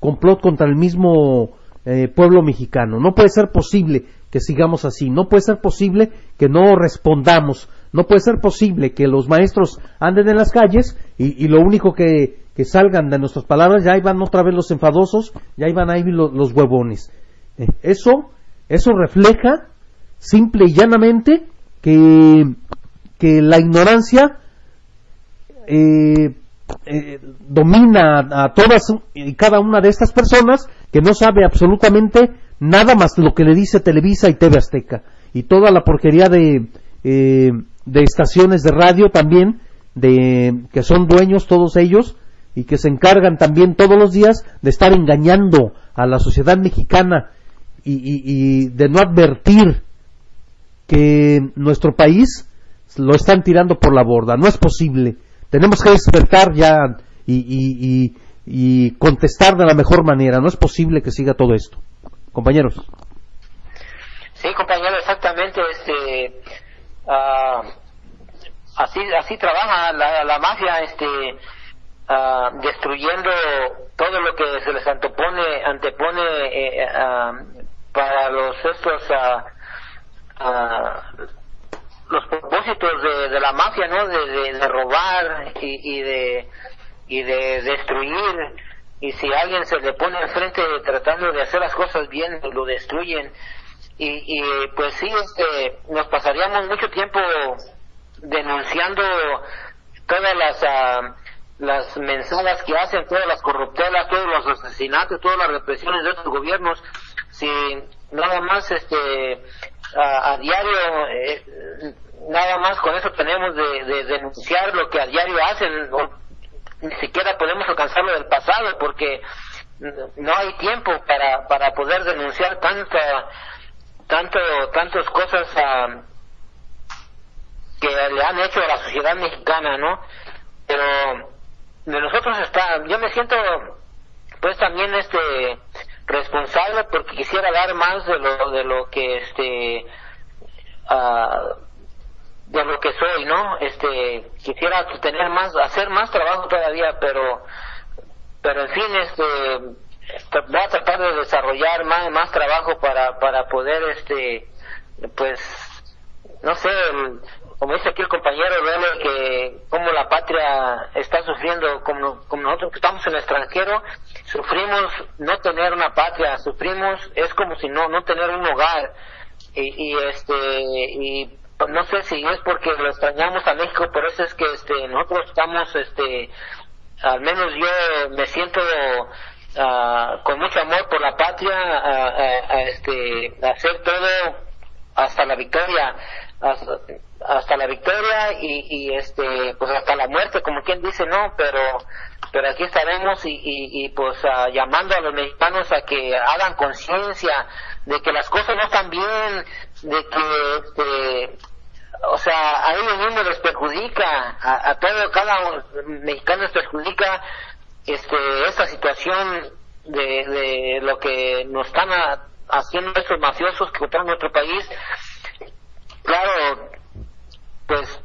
complot contra el mismo eh, pueblo mexicano. No puede ser posible que sigamos así, no puede ser posible que no respondamos, no puede ser posible que los maestros anden en las calles y, lo único que, salgan de nuestras palabras, ya iban otra vez los enfadosos, ya iban ahí los, los huevones. Eh, eso, eso refleja simple y llanamente que, que la ignorancia eh, eh, domina a todas y cada una de estas personas que no sabe absolutamente nada más lo que le dice Televisa y TV Azteca y toda la porquería de de estaciones de radio también, de, que son dueños todos ellos y que se encargan también todos los días de estar engañando a la sociedad mexicana y, de no advertir que nuestro país lo están tirando por la borda. No es posible. Tenemos que despertar ya y, y, contestar de la mejor manera. No es posible que siga todo esto. Compañeros. Sí, compañero, exactamente. Este, uh, así así trabaja la, la mafia este uh, destruyendo todo lo que se les antepone antepone eh, uh, para los estos los propósitos de, de, la mafia no de, robar y, y, de y de destruir. Y si alguien se le pone al frente tratando de hacer las cosas bien lo destruyen. Y, y pues sí, este, nos pasaríamos mucho tiempo denunciando todas las uh, las mensajes que hacen, todas las corruptelas, todos los asesinatos, todas las represiones de estos gobiernos, si nada más este a, diario eh, nada más con eso tenemos de, de, denunciar lo que a diario hacen, ni siquiera podemos alcanzarlo del pasado porque no hay tiempo para para poder denunciar tanta tanto tantas cosas uh, que le han hecho a la sociedad mexicana, ¿no? Pero de nosotros está, yo me siento pues también este responsable porque quisiera dar más de lo de lo que este uh, de lo que soy, ¿no? Este quisiera tener más hacer más trabajo todavía, pero pero en fin este voy a tratar de desarrollar más, más trabajo para, para poder este pues no sé, como dice aquí el compañero, vele que como la patria está sufriendo, como, como nosotros que estamos en el extranjero, sufrimos no tener una patria, sufrimos, es como si no, no tener un hogar. Y, y este, y no sé si es porque lo extrañamos a México, por eso es que este, nosotros estamos, este, al menos yo me siento uh, con mucho amor por la patria, a, este, hacer todo hasta la victoria, hasta, la victoria y, y, este, pues hasta la muerte, como quien dice, no, pero, pero aquí estaremos y, y, y pues uh, llamando a los mexicanos a que hagan conciencia de que las cosas no están bien, de que este, o sea, a ellos mismos les perjudica, a, a todo, cada mexicano les perjudica este, esta situación de, de lo que nos están haciendo estos mafiosos que operan nuestro país. Claro, pues,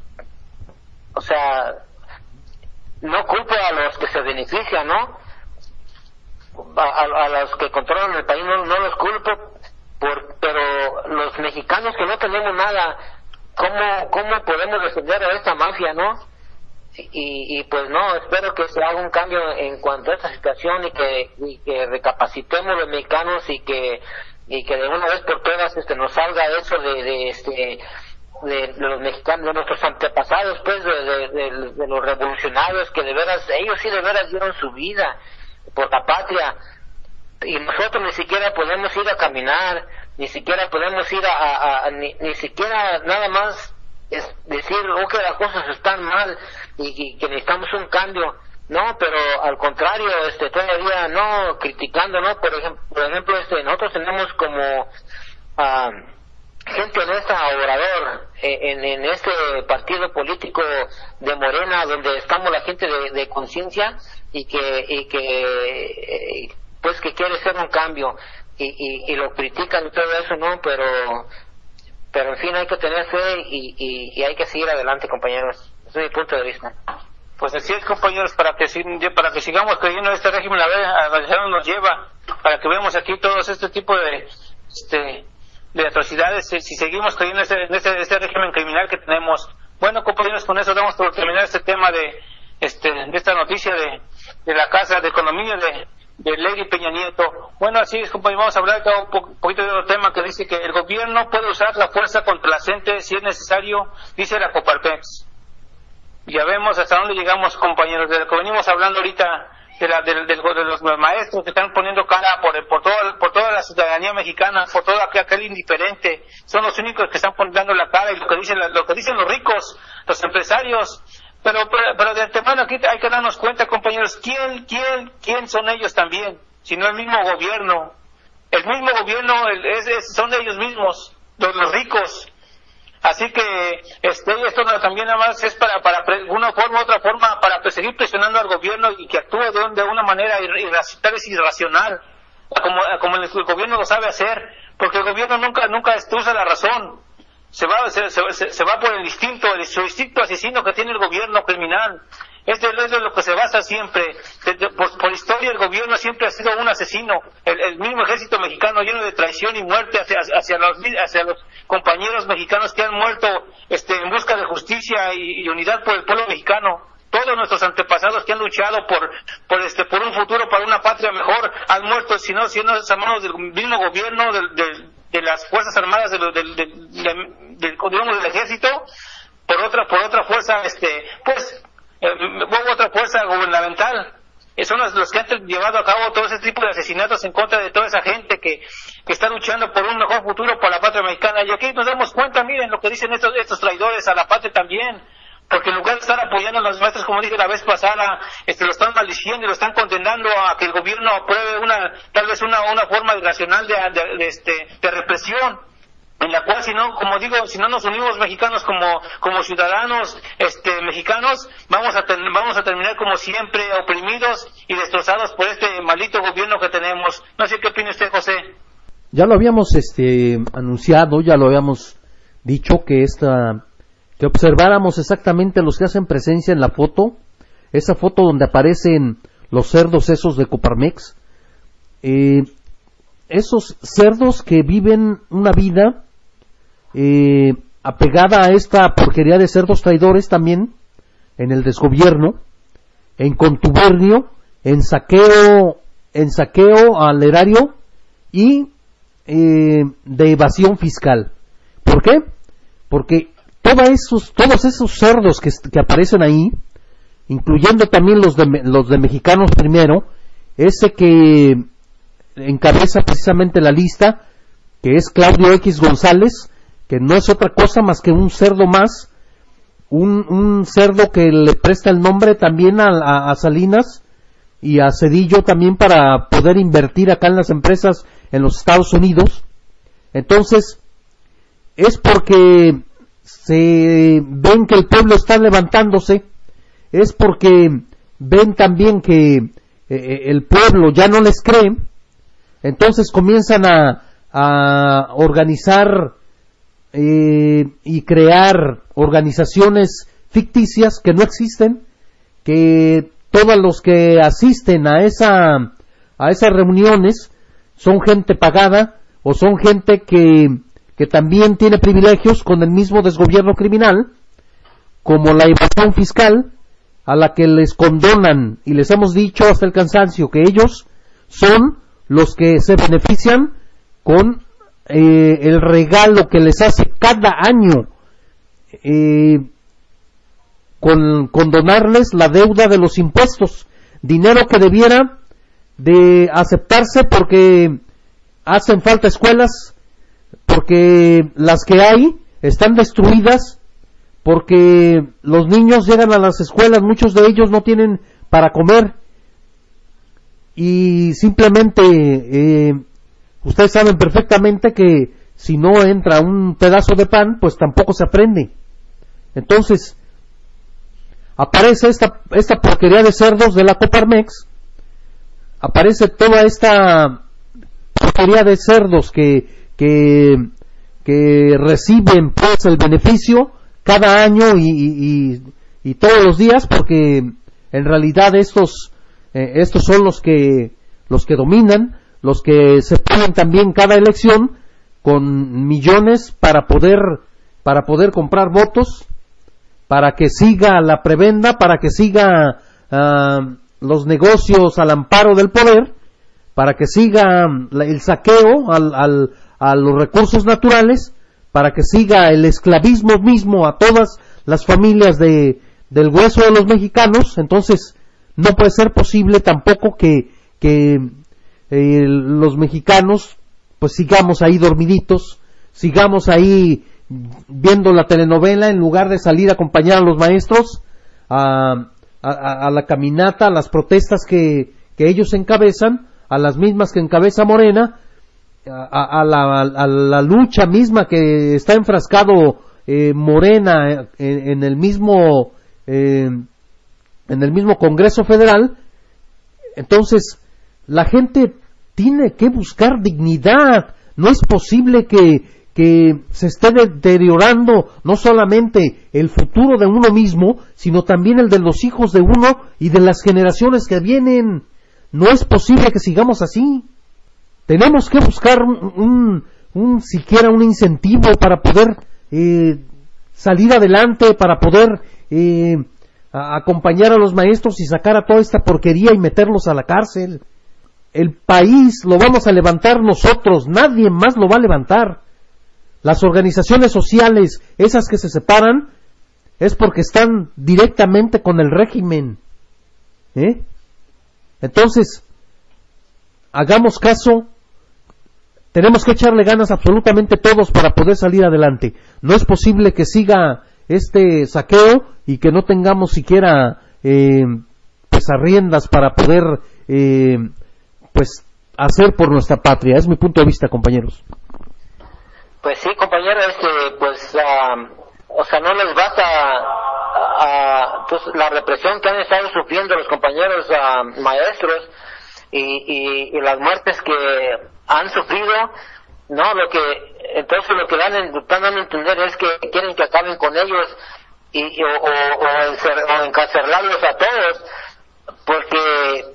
o sea, no culpo a los que se benefician, ¿no? A, los que controlan el país no, no los culpo, por, pero los mexicanos que no tenemos nada, ¿cómo, cómo podemos defender a esta mafia, no? Y, y pues no, espero que se haga un cambio en cuanto a esta situación y que, y que recapacitemos los mexicanos y que, y que de una vez por todas este, nos salga eso de, de este, de, los mexicanos, de nuestros antepasados, pues, de, los revolucionarios que de veras, ellos sí de veras dieron su vida por la patria y nosotros ni siquiera podemos ir a caminar, ni siquiera podemos ir a, ni, ni, siquiera nada más es decir, oh, que las cosas están mal y, que necesitamos un cambio. No, pero al contrario, este, todavía no criticando, ¿no? Por ejemplo, por ejemplo este, nosotros tenemos como uh, gente honesta orador eh, en, este partido político de Morena, donde estamos la gente de, de conciencia y que, y que, eh, pues que quiere hacer un cambio y, y, y, lo critican y todo eso, ¿no? Pero, pero en fin hay que tener fe y, y, y hay que seguir adelante, compañeros. Ese es mi punto de vista. Pues así es, compañeros, para que, para que sigamos creyendo en este régimen, a ver, a nos lleva, para que veamos aquí todos este tipo de, este, de atrocidades, si, seguimos creyendo en este, en este, este, régimen criminal que tenemos. Bueno, compañeros, con eso damos por terminar este tema de, este, de esta noticia de, de la Casa de Economía de, de Lady Peña Nieto. Bueno, así es, compañeros, vamos a hablar un poquito de otro tema que dice que el gobierno puede usar la fuerza contra la gente si es necesario, dice la Coparpex. Ya vemos hasta dónde llegamos, compañeros, de lo que venimos hablando ahorita de, la, de, de, los maestros que están poniendo cara por, por, todo, por toda la ciudadanía mexicana, por todo aquel, indiferente, son los únicos que están poniendo la cara y lo que dicen, lo que dicen los ricos, los empresarios, pero, pero, de antemano aquí hay que darnos cuenta, compañeros, quién, quién, quién son ellos también, si no el mismo gobierno. El mismo gobierno es, son de ellos mismos, los ricos. Así que este, esto también nada más es para, para una forma u otra forma, para seguir presionando al gobierno y que actúe de, una manera irracional, irracional como, como el, gobierno lo sabe hacer, porque el gobierno nunca, nunca usa la razón se va, se, se, se va por el instinto, el, su instinto asesino que tiene el gobierno criminal. Es lo que se basa siempre. por, historia el gobierno siempre ha sido un asesino. El, mismo ejército mexicano lleno de traición y muerte hacia, hacia, los, hacia los compañeros mexicanos que han muerto este, en busca de justicia y, unidad por el pueblo mexicano. Todos nuestros antepasados que han luchado por, por, este, por un futuro, para una patria mejor, han muerto, si no, siendo a manos del mismo gobierno, del, de las fuerzas armadas del, del ejército por otra por otra fuerza este pues eh, otra fuerza gubernamental. Son los, que han llevado a cabo todo ese tipo de asesinatos en contra de toda esa gente que, que está luchando por un mejor futuro para la patria mexicana. Y aquí nos damos cuenta miren lo que dicen estos estos traidores a la patria también porque en lugar de estar apoyando a los maestros, como dije la vez pasada, este, lo están maldiciendo y lo están condenando a que el gobierno apruebe una, tal vez una, una forma irracional de, de, este, de represión en la cual si no, como digo, si no nos unimos mexicanos como, como ciudadanos este, mexicanos, vamos a, vamos a terminar como siempre oprimidos y destrozados por este maldito gobierno que tenemos. No sé qué opina usted, José. Ya lo habíamos este, anunciado, ya lo habíamos dicho que esta que observáramos exactamente los que hacen presencia en la foto, esa foto donde aparecen los cerdos esos de Coparmex, eh, esos cerdos que viven una vida eh, apegada a esta porquería de cerdos traidores también, en el desgobierno, en contubernio, en saqueo, en saqueo al erario y eh, de evasión fiscal. ¿Por qué? Porque todos esos, todos esos cerdos que, que aparecen ahí, incluyendo también los de, los de mexicanos primero, ese que encabeza precisamente la lista, que es Claudio X González, que no es otra cosa más que un cerdo más, un, cerdo que le presta el nombre también a, a, Salinas y a Cedillo también para poder invertir acá en las empresas en los Estados Unidos. Entonces, es porque se ven que el pueblo está levantándose, es porque ven también que eh, eh, el pueblo ya no les cree, entonces comienzan a, a organizar eh, y crear organizaciones ficticias que no existen, que todos los que asisten a esa a esas reuniones son gente pagada o son gente que, que también tiene privilegios con el mismo desgobierno criminal, como la evasión fiscal, a la que les condonan y les hemos dicho hasta el cansancio que ellos son los que se benefician con eh, el regalo que les hace cada año eh, con, donarles la deuda de los impuestos, dinero que debiera de aceptarse porque hacen falta escuelas, porque las que hay están destruidas, porque los niños llegan a las escuelas, muchos de ellos no tienen para comer y simplemente eh, ustedes saben perfectamente que si no entra un pedazo de pan, pues tampoco se aprende. Entonces, aparece esta, esta porquería de cerdos de la Coparmex, aparece toda esta porquería de cerdos que, que, que reciben pues el beneficio cada año y, y, todos los días porque en realidad estos, eh, estos son los que, los que dominan, los que se ponen también cada elección con millones para poder, para poder comprar votos, para que siga la prebenda, para que siga uh, los negocios al amparo del poder, para que siga el saqueo al, al, a los recursos naturales, para que siga el esclavismo mismo a todas las familias de, del hueso de los mexicanos, entonces no puede ser posible tampoco que, que eh, los mexicanos pues sigamos ahí dormiditos, sigamos ahí viendo la telenovela en lugar de salir a acompañar a los maestros a, la caminata, a las protestas que, que, ellos encabezan, a las mismas que encabeza Morena, a, la, a la, lucha misma que está enfrascado eh, Morena en, en, el mismo eh, en el mismo Congreso Federal, entonces la gente tiene que buscar dignidad. No es posible que, se esté deteriorando no solamente el futuro de uno mismo, sino también el de los hijos de uno y de las generaciones que vienen. No es posible que sigamos así. Tenemos que buscar un, un, siquiera un incentivo para poder eh, salir adelante, para poder eh, acompañar a los maestros y sacar a toda esta porquería y meterlos a la cárcel el país lo vamos a levantar nosotros, nadie más lo va a levantar. Las organizaciones sociales, esas que se separan, es porque están directamente con el régimen. ¿eh? Entonces, hagamos caso, tenemos que echarle ganas absolutamente todos para poder salir adelante. No es posible que siga este saqueo y que no tengamos siquiera eh, pues arriendas para poder eh, pues hacer por nuestra patria. Es mi punto de vista, compañeros. Pues sí, compañero, este, pues, o sea, no les basta pues, la represión que han estado sufriendo los compañeros maestros y, y, las muertes que han sufrido, no, lo que, entonces lo que dan, están a entender es que quieren que acaben con ellos y, o, o, o encarcelarlos a todos, porque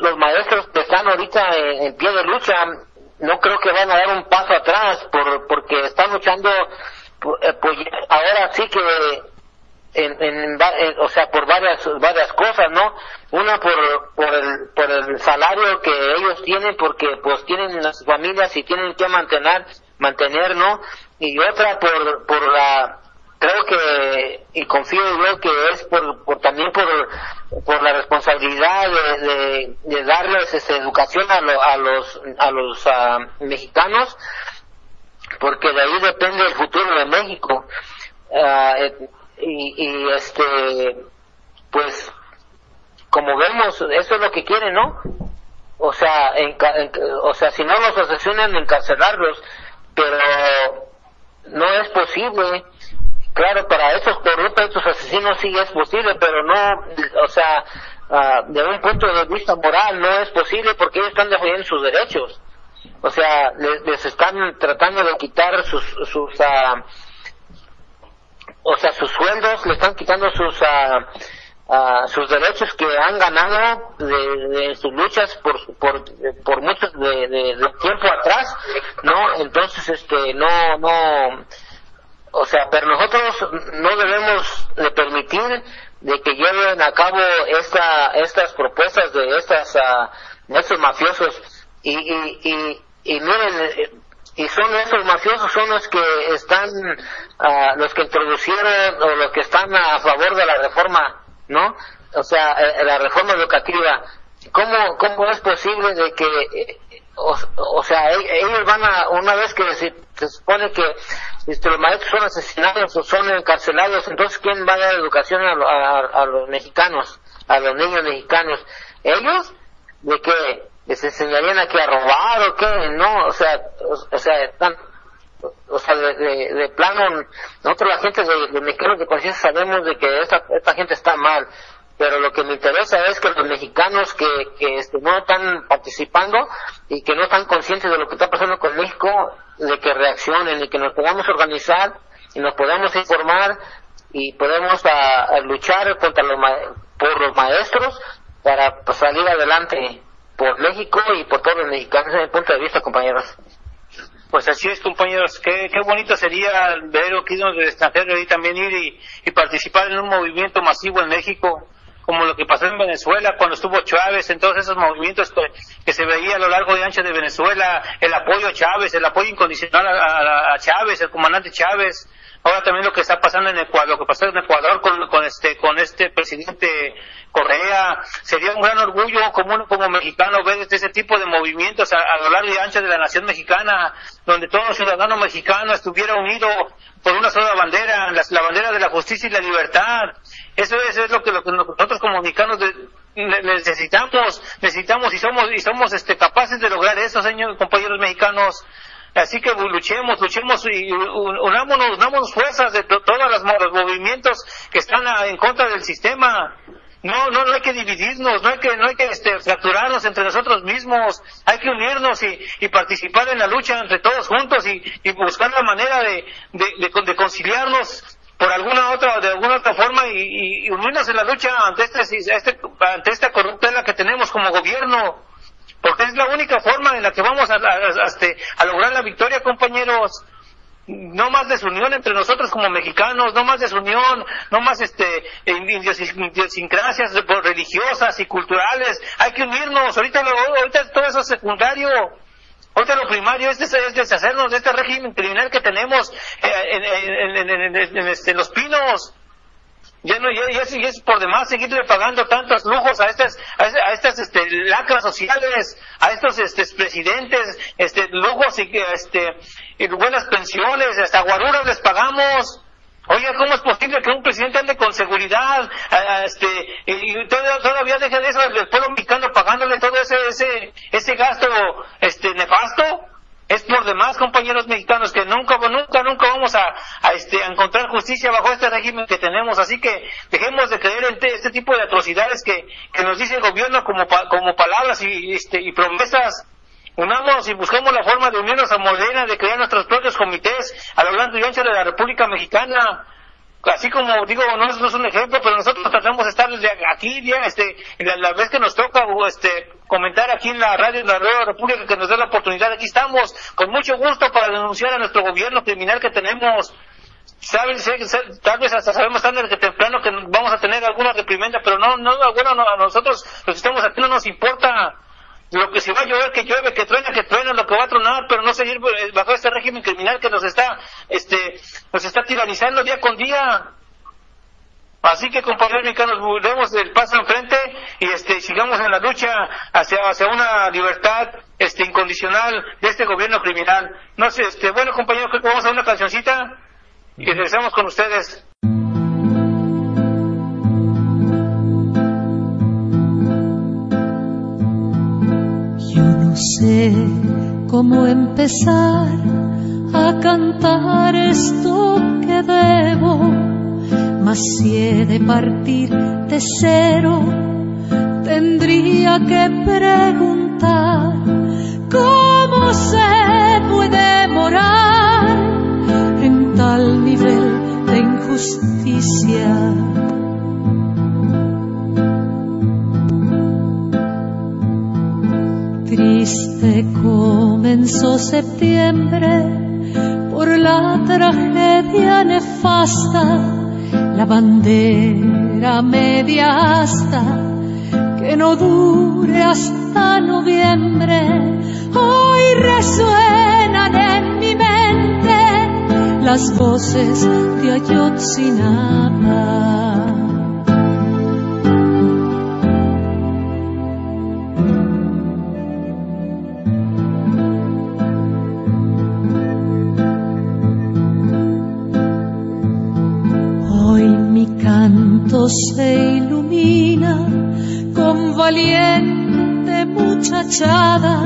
los maestros que están ahorita en, pie de lucha no creo que van a dar un paso atrás por, porque están luchando eh, pues ahora sí que en, en, o sea por varias varias cosas no una por por el por el salario que ellos tienen porque pues tienen las familias y tienen que mantener mantener no y otra por por la creo que y confío yo que es por, por también por por la responsabilidad de, de, darles esta educación a, a los a los ah, mexicanos porque de ahí depende el futuro de México. Uh, y, y este pues como vemos eso es lo que quieren no o sea o sea si no los asesinan encarcelarlos pero no es posible claro para esos corruptos estos asesinos sí es posible pero no o sea uh, de un punto de vista moral no es posible porque ellos están defendiendo sus derechos o sea les, están tratando de quitar sus sus uh, o sea, sus sueldos, le están quitando sus uh, sus derechos que han ganado de, sus luchas por por, por mucho de, tiempo atrás, ¿no? Entonces, este, no, no, o sea, pero nosotros no debemos de permitir de que lleven a cabo esta, estas propuestas de estas, uh, estos mafiosos. Y, y, y, y miren, y son esos mafiosos son los que están uh, los que introducieron o los que están a favor de la reforma no o sea eh, la reforma educativa. Cómo cómo es posible de que eh, o, o, sea e, ellos van a una vez que se, se supone que este, los maestros son asesinados o son encarcelados entonces quién va a dar educación a, a, a los mexicanos a los niños mexicanos ellos de que les enseñarían aquí a robar o qué, no, o sea, o, sea, están, o sea, de, de, de, plano, nosotros la gente de, de mexicanos de conciencia sabemos de que esta, esta gente está mal, pero lo que me interesa es que los mexicanos que, que este, no están participando y que no están conscientes de lo que está pasando con México, de que reaccionen y que nos podamos organizar y nos podamos informar y podemos a, luchar contra los por los maestros para pues, salir adelante por México y por todos los mexicanos desde mi punto de vista, compañeros. Pues así es, compañeros. Qué, qué bonito sería ver aquí del extranjero y también ir y, participar en un movimiento masivo en México, como lo que pasó en Venezuela cuando estuvo Chávez, en todos esos movimientos que, se veía a lo largo y ancho de Venezuela, el apoyo a Chávez, el apoyo incondicional a, a, a Chávez, el comandante Chávez. Ahora también lo que está pasando en Ecuador, lo que pasó en Ecuador con, con este, con este presidente Correa. Sería un gran orgullo como, como mexicano ver este, ese tipo de movimientos a, lo largo y ancho de la nación mexicana, donde todo ciudadano mexicano estuviera unido por una sola bandera, la, bandera de la justicia y la libertad. Eso, es lo que, lo que nosotros como mexicanos necesitamos, necesitamos y somos, y somos este, capaces de lograr eso, señores compañeros mexicanos. Así que luchemos, luchemos y unámonos, unámonos fuerzas de todos los movimientos que están en contra del sistema. No, no, no hay que dividirnos, no hay que, no hay que este, fracturarnos entre nosotros mismos, hay que unirnos y, participar en la lucha entre todos juntos y, buscar la manera de, conciliarnos por alguna otra, de alguna otra forma y, y unirnos en la lucha ante este, este, ante esta corruptela que tenemos como gobierno, porque es la única forma en la que vamos a, este, lograr la victoria, compañeros no más desunión entre nosotros como mexicanos, no más desunión, no más este idiosincrasias religiosas y culturales, hay que unirnos, ahorita, lo, ahorita todo eso es secundario, ahorita lo primario es, es deshacernos de este régimen criminal que tenemos eh, en, en, en, este, los pinos, ya no ya, ya, ya, es por demás seguirle pagando tantos lujos a estas a, a estas este, lacras sociales a estos este, presidentes este lujos y este buenas pensiones hasta guaruras les pagamos Oiga, ¿cómo es posible que un presidente ande con seguridad, este, y, todavía deje de eso el pueblo mexicano pagándole todo ese, ese, ese gasto, este, nefasto? Es por demás, compañeros mexicanos, que nunca, nunca, nunca vamos a, a, este, a encontrar justicia bajo este régimen que tenemos. Así que dejemos de creer en este tipo de atrocidades que, que nos dice el gobierno como, pa, como palabras y, este, y promesas. Unamos y busquemos la forma de unirnos a Morena, de crear nuestros propios comités a lo largo y ancho de la República Mexicana así como digo, no, no, es un ejemplo, pero nosotros tratamos de estar aquí, bien, este, la, la, vez que nos toca, este, comentar aquí en la radio, en la radio República, que nos da la oportunidad, aquí estamos, con mucho gusto para denunciar a nuestro gobierno criminal que tenemos. tal vez hasta sabemos tarde que temprano que vamos a tener alguna reprimenda, pero no, no, bueno, a nosotros los que estamos aquí no nos importa lo que si va a llover, que llueve, que truena, que truena, lo que va a tronar, pero no seguir eh, bajo este régimen criminal que nos está, este, nos está tiranizando día con día. Así que, compañeros mexicanos, demos el paso enfrente y este, sigamos en la lucha hacia, hacia una libertad este, incondicional de este gobierno criminal. No sé, este, bueno, compañeros, vamos a una cancioncita y regresamos con ustedes. Sé cómo empezar a cantar esto que debo mas si he de partir de cero, tendría que preguntar cómo se puede morar en tal nivel de injusticia. Triste comenzó septiembre por la tragedia nefasta la bandera media hasta que no dure hasta noviembre. Hoy resuenan en mi mente las voces de Ayotzinapa. Se ilumina con valiente muchachada,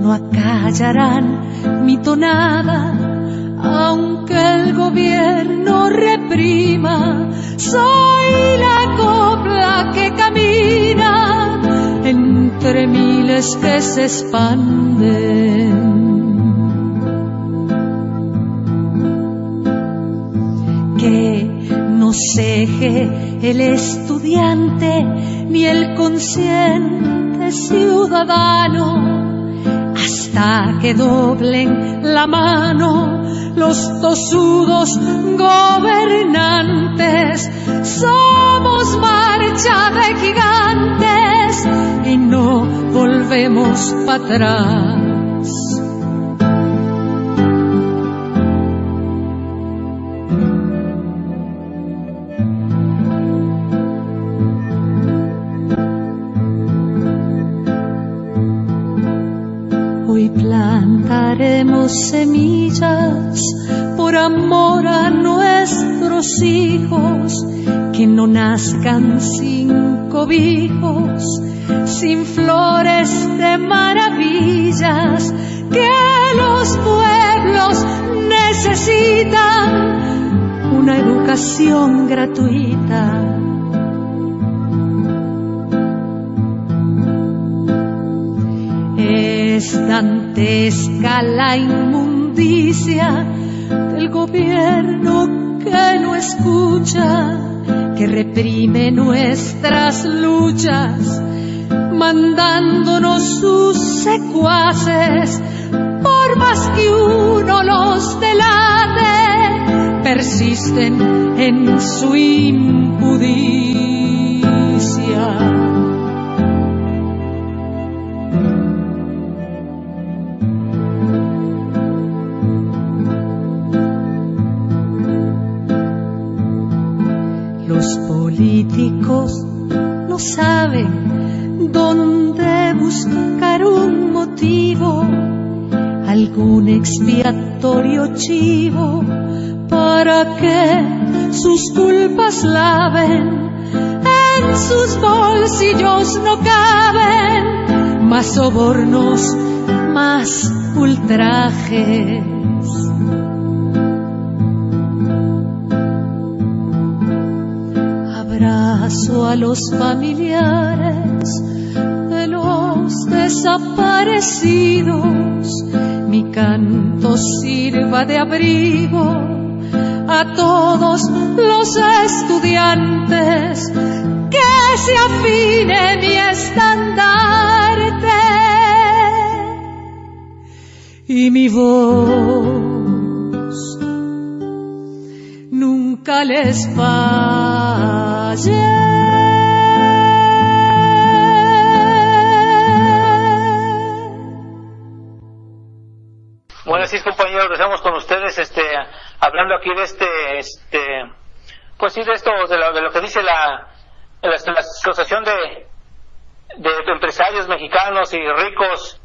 no acallarán mi tonada, aunque el gobierno reprima, soy la copla que camina entre miles que se expanden. El estudiante ni el consciente ciudadano hasta que doblen la mano los tosudos gobernantes. Somos marcha de gigantes y no volvemos para atrás. Semillas por amor a nuestros hijos, que no nazcan sin cobijos, sin flores de maravillas, que los pueblos necesitan una educación gratuita dantesca la inmundicia del gobierno que no escucha, que reprime nuestras luchas, mandándonos sus secuaces, por más que uno los delate, persisten en su impudicia. Chivo para que sus culpas laven. En sus bolsillos no caben más sobornos, más ultrajes a los familiares de los desaparecidos. Canto sirva de abrigo a todos los estudiantes que se afine mi estandarte y mi voz nunca les falle. Así es, compañeros, regresamos con ustedes, este, hablando aquí de este, este, pues sí, de esto, de lo, de lo que dice la, la, la Asociación de, de empresarios mexicanos y ricos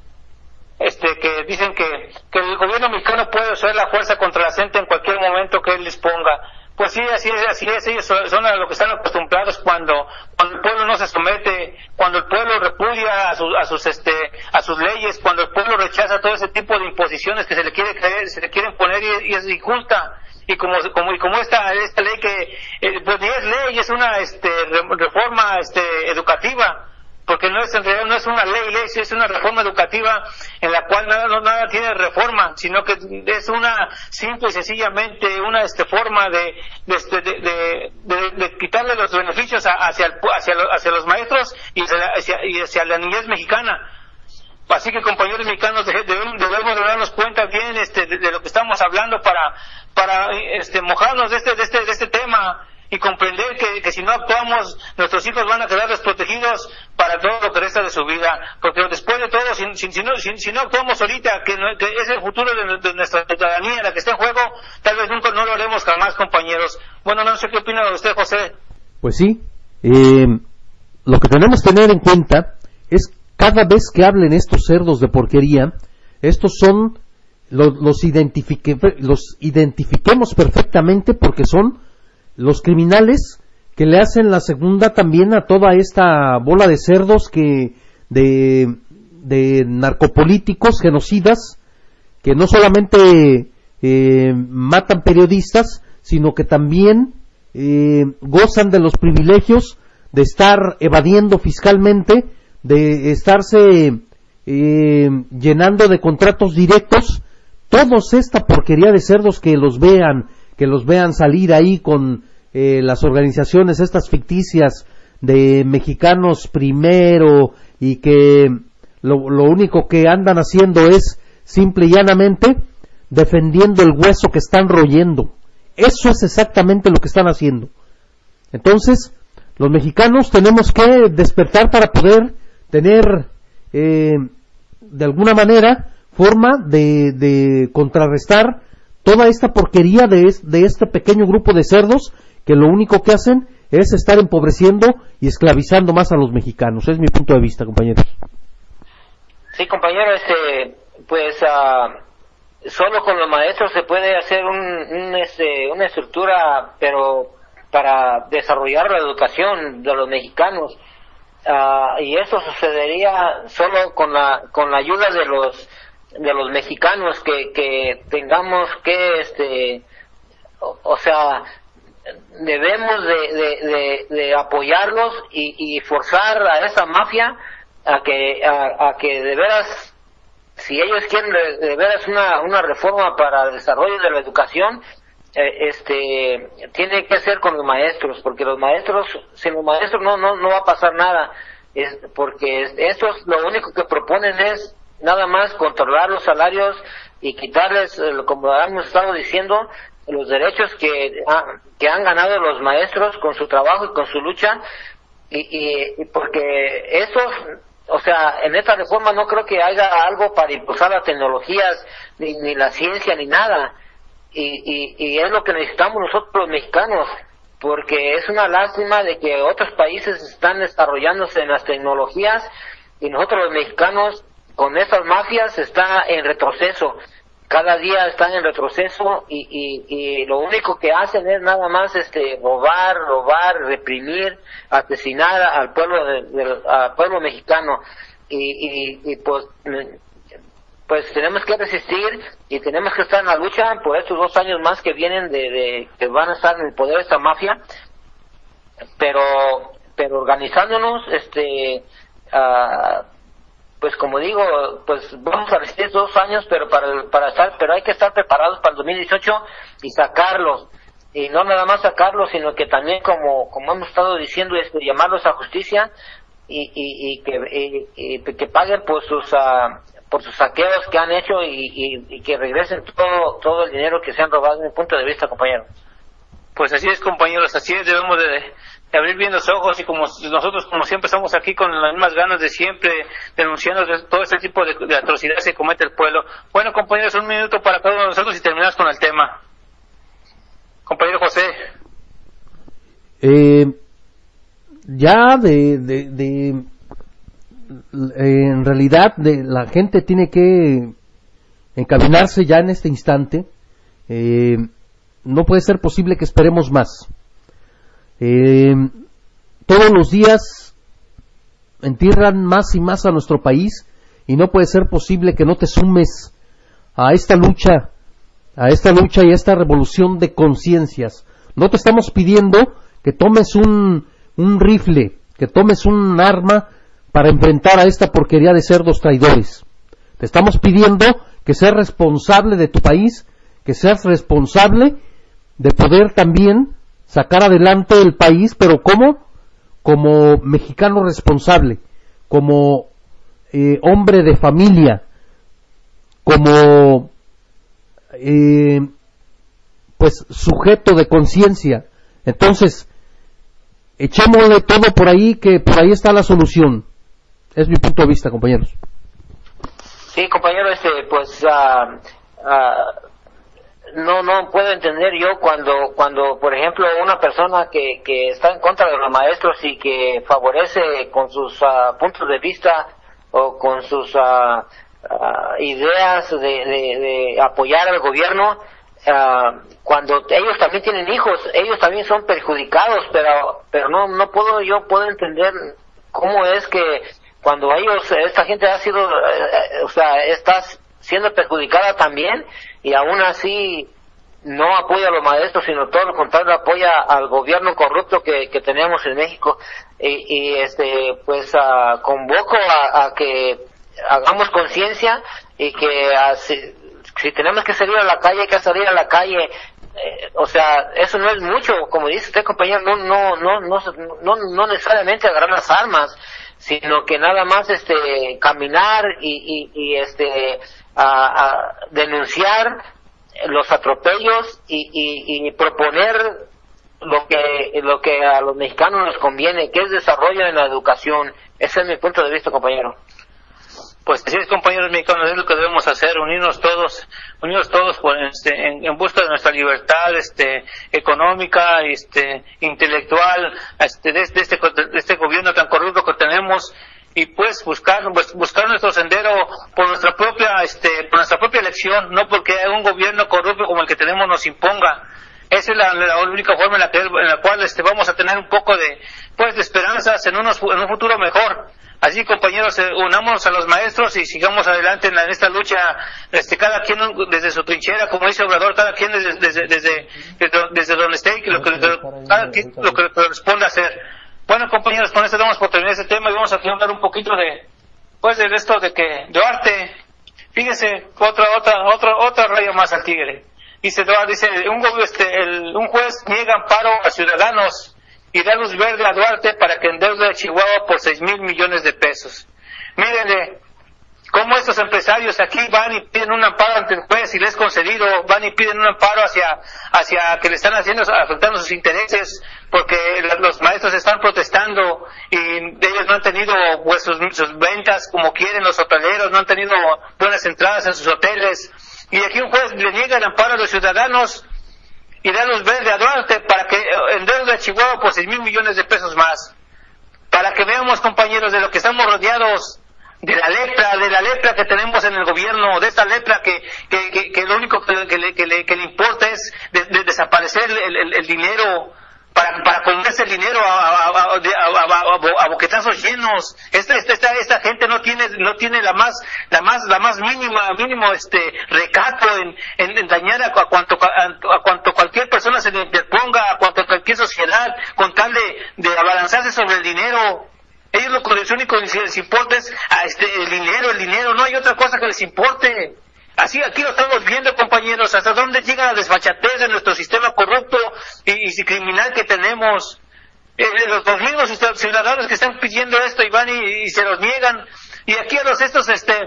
este que dicen que, que el gobierno mexicano puede usar la fuerza contra la gente en cualquier momento que él disponga. Pues sí, así es, así es, ellos son, a lo que están acostumbrados cuando, cuando el pueblo no se somete, cuando el pueblo repudia a, sus a sus este a sus leyes, cuando el pueblo rechaza todo ese tipo de imposiciones que se le quiere creer, se le quieren poner y, y es injusta. Y como como y como esta esta ley que eh, pues ni es ley, es una este re- reforma este educativa porque no es en realidad no es una ley, ley es una reforma educativa en la cual nada no nada tiene reforma sino que es una simple y sencillamente una este forma de de, este, de, de, de- quitarle los beneficios a- hacia el hacia, lo- hacia los maestros y hacia, la- niñez mexicana. Así que compañeros mexicanos debe- debemos, debemos de darnos cuenta bien este, de lo que estamos hablando para, para este, mojarnos de este, de este, de este tema y comprender que, que si no actuamos nuestros hijos van a quedar desprotegidos para todo lo que resta de su vida. Porque después de todo si, si, si no, si, no actuamos ahorita que, es el futuro de, de nuestra ciudadanía la que está en juego tal vez nunca no lo haremos jamás compañeros. Bueno no sé qué opina usted José. Pues sí, eh, lo que tenemos que tener en cuenta es cada vez que hablen estos cerdos de porquería, estos son, lo- los, identifique- los identifiquemos perfectamente porque son los criminales que le hacen la segunda también a toda esta bola de cerdos que de, narcopolíticos genocidas que no solamente eh, matan periodistas, sino que también eh, gozan de los privilegios de estar evadiendo fiscalmente, de estarse eh, llenando de contratos directos, todos esta porquería de cerdos que los vean, que los vean salir ahí con eh, las organizaciones estas ficticias de mexicanos primero y que lo, lo único que andan haciendo es simple y llanamente defendiendo el hueso que están royendo. Eso es exactamente lo que están haciendo. Entonces, los mexicanos tenemos que despertar para poder tener, eh, de alguna manera, forma de, de contrarrestar toda esta porquería de, es- de este pequeño grupo de cerdos que lo único que hacen es estar empobreciendo y esclavizando más a los mexicanos. Es mi punto de vista, compañeros. Sí, compañero, este, pues ah, solo con los maestros se puede hacer un, un, este, una estructura, pero para desarrollar la educación de los mexicanos. Ah, y eso sucedería solo con la con la ayuda de los de los mexicanos que, que tengamos que este o, sea debemos de, de, de, de apoyarlos y, y forzar a esa mafia a que a, a que de veras si ellos quieren de, veras una, una reforma para el desarrollo de la educación eh, este tiene que ser con los maestros porque los maestros sin los maestros no no no va a pasar nada. Es porque es- estos lo único que proponen es nada más controlar los salarios y quitarles eh, como hemos estado diciendo los derechos que que han ganado los maestros con su trabajo y con su lucha y, y, porque esos o sea, en esta reforma no creo que haya algo para impulsar las tecnologías, ni, ni la ciencia, ni nada. Y, y, y es lo que necesitamos nosotros los mexicanos, porque es una lástima de que otros países están desarrollándose en las tecnologías y nosotros los mexicanos con estas mafias está en retroceso. Cada día están en retroceso y, y, y lo único que hacen es nada más este robar, robar, reprimir, asesinar al pueblo de- del- al pueblo mexicano y, y, y pues pues tenemos que resistir y tenemos que estar en la lucha por estos dos años más que vienen de, de que van a estar en el poder de esta mafia pero pero organizándonos este ah, pues como digo pues vamos a resistir dos años pero para para estar pero hay que estar preparados para el 2018 y sacarlos. Y no nada más sacarlos sino que también como como hemos estado diciendo este llamarlos a justicia y, y, y que que paguen por sus ah, por sus saqueos que han hecho y que regresen todo todo el dinero que se han robado desde mi punto de vista compañero. Pues así es, compañeros, así es, debemos de, abrir bien los ojos y como nosotros, como siempre, estamos aquí con las mismas ganas de siempre denunciando todo este tipo de, atrocidades que comete el pueblo. Bueno, compañeros, un minuto para cada uno de nosotros y terminamos con el tema. Compañero José. Eh, ya de, de, en realidad de, la gente tiene que encaminarse ya en este instante. Eh, no puede ser posible que esperemos más. Eh, todos los días entierran más y más a nuestro país y no puede ser posible que no te sumes a esta lucha, a esta lucha y a esta revolución de conciencias. No te estamos pidiendo que tomes un, un rifle, que tomes un arma para enfrentar a esta porquería de cerdos traidores. Te estamos pidiendo que seas responsable de tu país, que seas responsable de poder también sacar adelante el país, pero ¿cómo? Como mexicano responsable, como eh, hombre de familia, como eh, pues sujeto de conciencia. Entonces, echémosle todo por ahí, que por ahí está la solución. Es mi punto de vista, compañeros. Sí, compañero, este, pues uh, no no puedo entender yo cuando cuando por ejemplo una persona que, que está en contra de los maestros y que favorece con sus uh, puntos de vista o con sus uh, ideas de, de, de, apoyar al gobierno cuando ellos también tienen hijos ellos también son perjudicados pero pero no no puedo yo puedo entender cómo es que cuando ellos esta gente ha sido eh, eh, o sea está siendo perjudicada también y aún así no apoya a los maestros, sino todo lo contrario, apoya al gobierno corrupto que, que tenemos en México. Y, este, pues convoco a, que hagamos conciencia y que si, tenemos que salir a la calle, hay que salir a la calle. Eh, o sea, eso no es mucho, como dice usted, compañero, no, no, no, no, no, no necesariamente agarrar las armas, sino que nada más este caminar y, y, y este a, denunciar los atropellos y, y, proponer lo que lo que a los mexicanos nos conviene, que es desarrollo en la educación. Ese es mi punto de vista, compañero. Pues sí, compañeros mexicanos, es lo que debemos hacer, unirnos todos, unirnos todos este, en, busca de nuestra libertad este, económica, este, intelectual, este, de, este, de este gobierno tan corrupto que tenemos y pues buscar buscar nuestro sendero por nuestra propia este por nuestra propia elección no porque un gobierno corrupto como el que tenemos nos imponga. Esa es la, única forma en la, que, en la cual este vamos a tener un poco de pues de esperanzas en unos en un futuro mejor así compañeros eh, unamos a los maestros y sigamos adelante en, esta lucha este cada quien desde su trinchera como dice Obrador cada quien desde desde desde, desde, donde esté y lo que, cada quien lo que corresponda hacer. Bueno, compañeros, con esto damos por terminar este tema y vamos a hablar un poquito de, pues, de esto de que Duarte, fíjense, otra, otra, otra, otra raya más al tigre. Dice Duarte, dice, un, este, el, un juez niega amparo a ciudadanos y da luz verde a Duarte para que endeude a Chihuahua por seis mil millones de pesos. Mírenle, cómo estos empresarios aquí van y piden un amparo ante el juez y les es concedido, van y piden un amparo hacia, hacia que le están haciendo, afectando sus intereses, porque los maestros están protestando y ellos no han tenido pues, sus, ventas como quieren, los hoteleros no han tenido buenas entradas en sus hoteles, y aquí un juez le niega el amparo a los ciudadanos y da luz verde a Duarte para que endeude a Chihuahua por seis mil millones de pesos más. Para que veamos, compañeros, de lo que estamos rodeados de la lepra, de la lepra que tenemos en el gobierno, de esta lepra que, que, que, lo único que, le, que, le, que le importa es de, desaparecer el, dinero para, para comerse el dinero a, a, boquetazos llenos. Esta, esta, esta, gente no tiene, no tiene la más, la más, la más mínima, mínimo este recato en, en, dañar a, cuanto, a, cuanto cualquier persona se le interponga, a cuanto cualquier sociedad, con tal de, de abalanzarse sobre el dinero. Ellos lo que único que les importa es ah, este, el dinero, el dinero, no hay otra cosa que les importe. Así aquí lo estamos viendo, compañeros, hasta dónde llega la desfachatez de nuestro sistema corrupto y, criminal que tenemos. Eh, los, mismos ciudadanos que están pidiendo esto y van y, se los niegan. Y aquí a los estos este,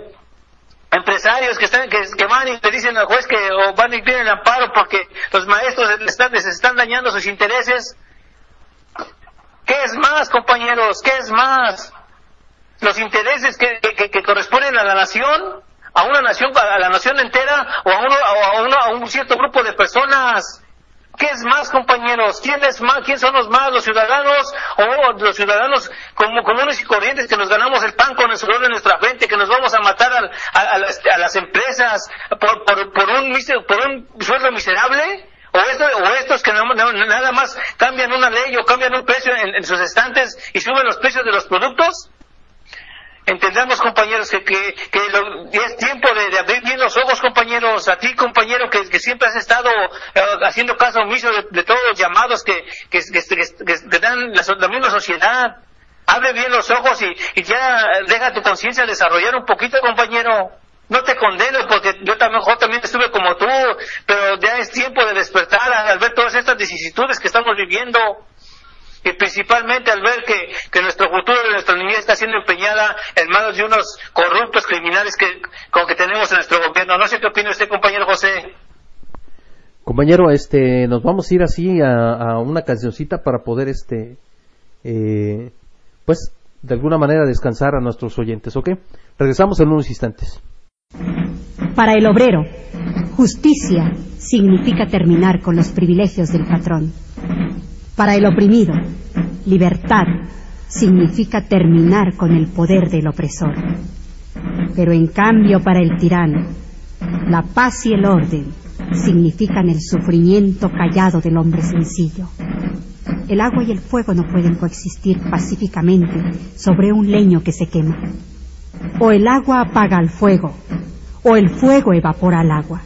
empresarios que están que, van y le dicen al juez que o van y piden amparo porque los maestros les están, les están dañando sus intereses. ¿Qué es más, compañeros? ¿Qué es más? Los intereses que, que, que corresponden a la nación, a una nación, a la nación entera o a, uno, a, uno, a un cierto grupo de personas. ¿Qué es más, compañeros? ¿Quién es más? ¿Quién son los más? ¿Los ciudadanos o los ciudadanos como comunes y corrientes que nos ganamos el pan con el sudor de nuestra frente, que nos vamos a matar a, a, las, empresas por, por, por, un, por un sueldo miserable? O, esto, o estos que nada más cambian una ley o cambian un precio en sus estantes y suben los precios de los productos? Entendamos, compañeros, que, que, que lo, es tiempo de, abrir bien los ojos, compañeros. A ti, compañero, que, siempre has estado eh, haciendo caso omiso de, todos los llamados que, dan la, la, misma sociedad. Abre bien los ojos y, y ya deja tu conciencia desarrollar un poquito, compañero. No te condeno porque yo también, yo también estuve como tú, pero ya es tiempo de despertar al ver todas estas vicisitudes que estamos viviendo y principalmente al ver que, que nuestro futuro de nuestra niñez está siendo empeñada en manos de unos corruptos criminales que, como que tenemos en nuestro gobierno. No sé qué opina usted, compañero José. Compañero, este, nos vamos a ir así a, a una cancioncita para poder, este, eh, pues, de alguna manera descansar a nuestros oyentes, ¿ok? Regresamos en unos instantes. Para el obrero, justicia significa terminar con los privilegios del patrón. Para el oprimido, libertad significa terminar con el poder del opresor. Pero en cambio para el tirano, la paz y el orden significan el sufrimiento callado del hombre sencillo. El agua y el fuego no pueden coexistir pacíficamente sobre un leño que se quema. O el agua apaga al fuego, o el fuego evapora al agua.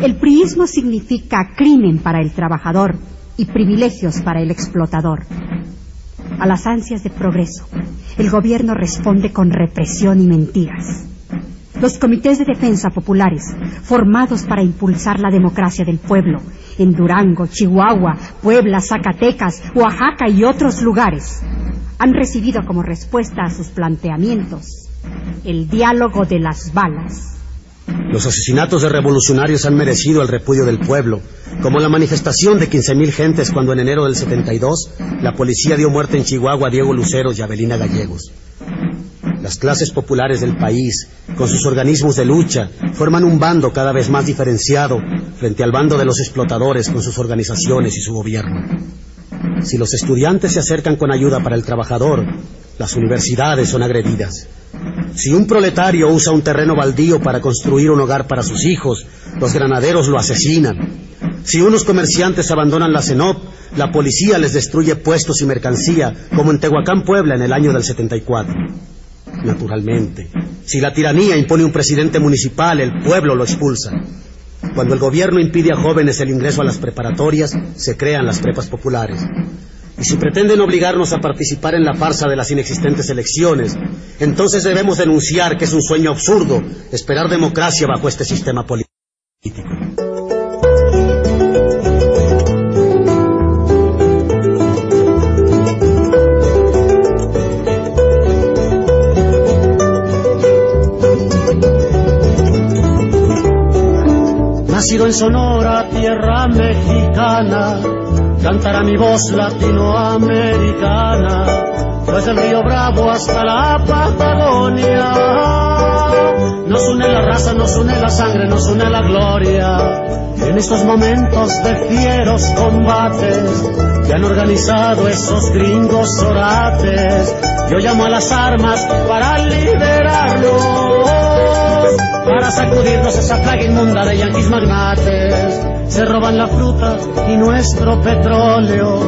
El priismo significa crimen para el trabajador y privilegios para el explotador. A las ansias de progreso, el gobierno responde con represión y mentiras. Los comités de defensa populares, formados para impulsar la democracia del pueblo, en Durango, Chihuahua, Puebla, Zacatecas, Oaxaca y otros lugares, han recibido como respuesta a sus planteamientos el diálogo de las balas los asesinatos de revolucionarios han merecido el repudio del pueblo, como la manifestación de 15.000 gentes cuando en enero del 72 la policía dio muerte en Chihuahua a Diego Luceros y Abelina Gallegos. Las clases populares del país, con sus organismos de lucha, forman un bando cada vez más diferenciado frente al bando de los explotadores con sus organizaciones y su gobierno. Si los estudiantes se acercan con ayuda para el trabajador, las universidades son agredidas. Si un proletario usa un terreno baldío para construir un hogar para sus hijos, los granaderos lo asesinan. Si unos comerciantes abandonan la CENOP, la policía les destruye puestos y mercancía, como en Tehuacán, Puebla, en el año del 74. Naturalmente, si la tiranía impone un presidente municipal, el pueblo lo expulsa. Cuando el gobierno impide a jóvenes el ingreso a las preparatorias, se crean las prepas populares. Y si pretenden obligarnos a participar en la farsa de las inexistentes elecciones, entonces debemos denunciar que es un sueño absurdo esperar democracia bajo este sistema político. Nacido en Sonora, tierra mexicana, cantará mi voz latinoamericana, desde el río Bravo hasta la Patagonia. Nos une la raza, nos une la sangre, nos une la gloria. En estos momentos de fieros combates que han organizado esos gringos orates, yo llamo a las armas para liberarnos, para sacudirnos esa plaga inmunda de yanquis magnates se roban la fruta y nuestro petróleo,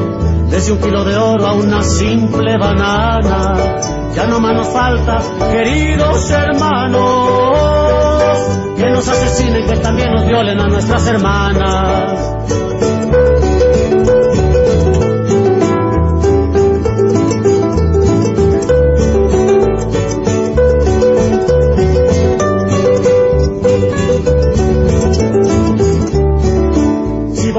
desde un kilo de oro a una simple banana. Ya no más nos falta, queridos hermanos, que nos asesinen, que también nos violen a nuestras hermanas.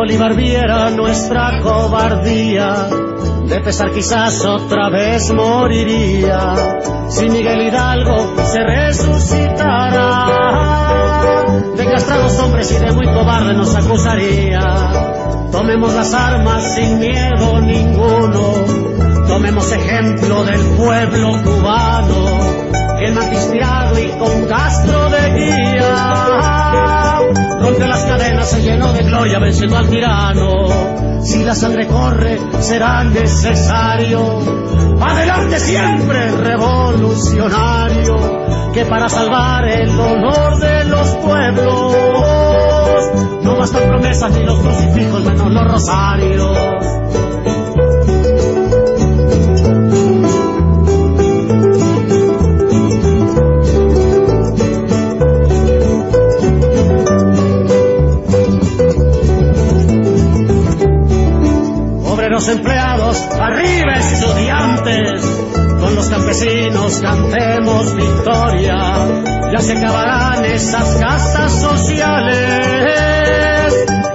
Bolívar viera nuestra cobardía, de pesar quizás otra vez moriría. Si Miguel Hidalgo se resucitara, pesados hombres y de muy cobarde nos acusaría. Tomemos las armas sin miedo ninguno, tomemos ejemplo del pueblo cubano, que matispeado y con Castro de guía. Rompe las cadenas, se llenó de gloria venciendo al tirano. Si la sangre corre, será necesario. Adelante siempre, revolucionario que para salvar el honor de los pueblos no bastan promesas ni los crucifijos menos los rosarios. Obreros empleados, arriba estudiantes, con los campesinos cantemos victoria, ya se acabarán esas castas sociales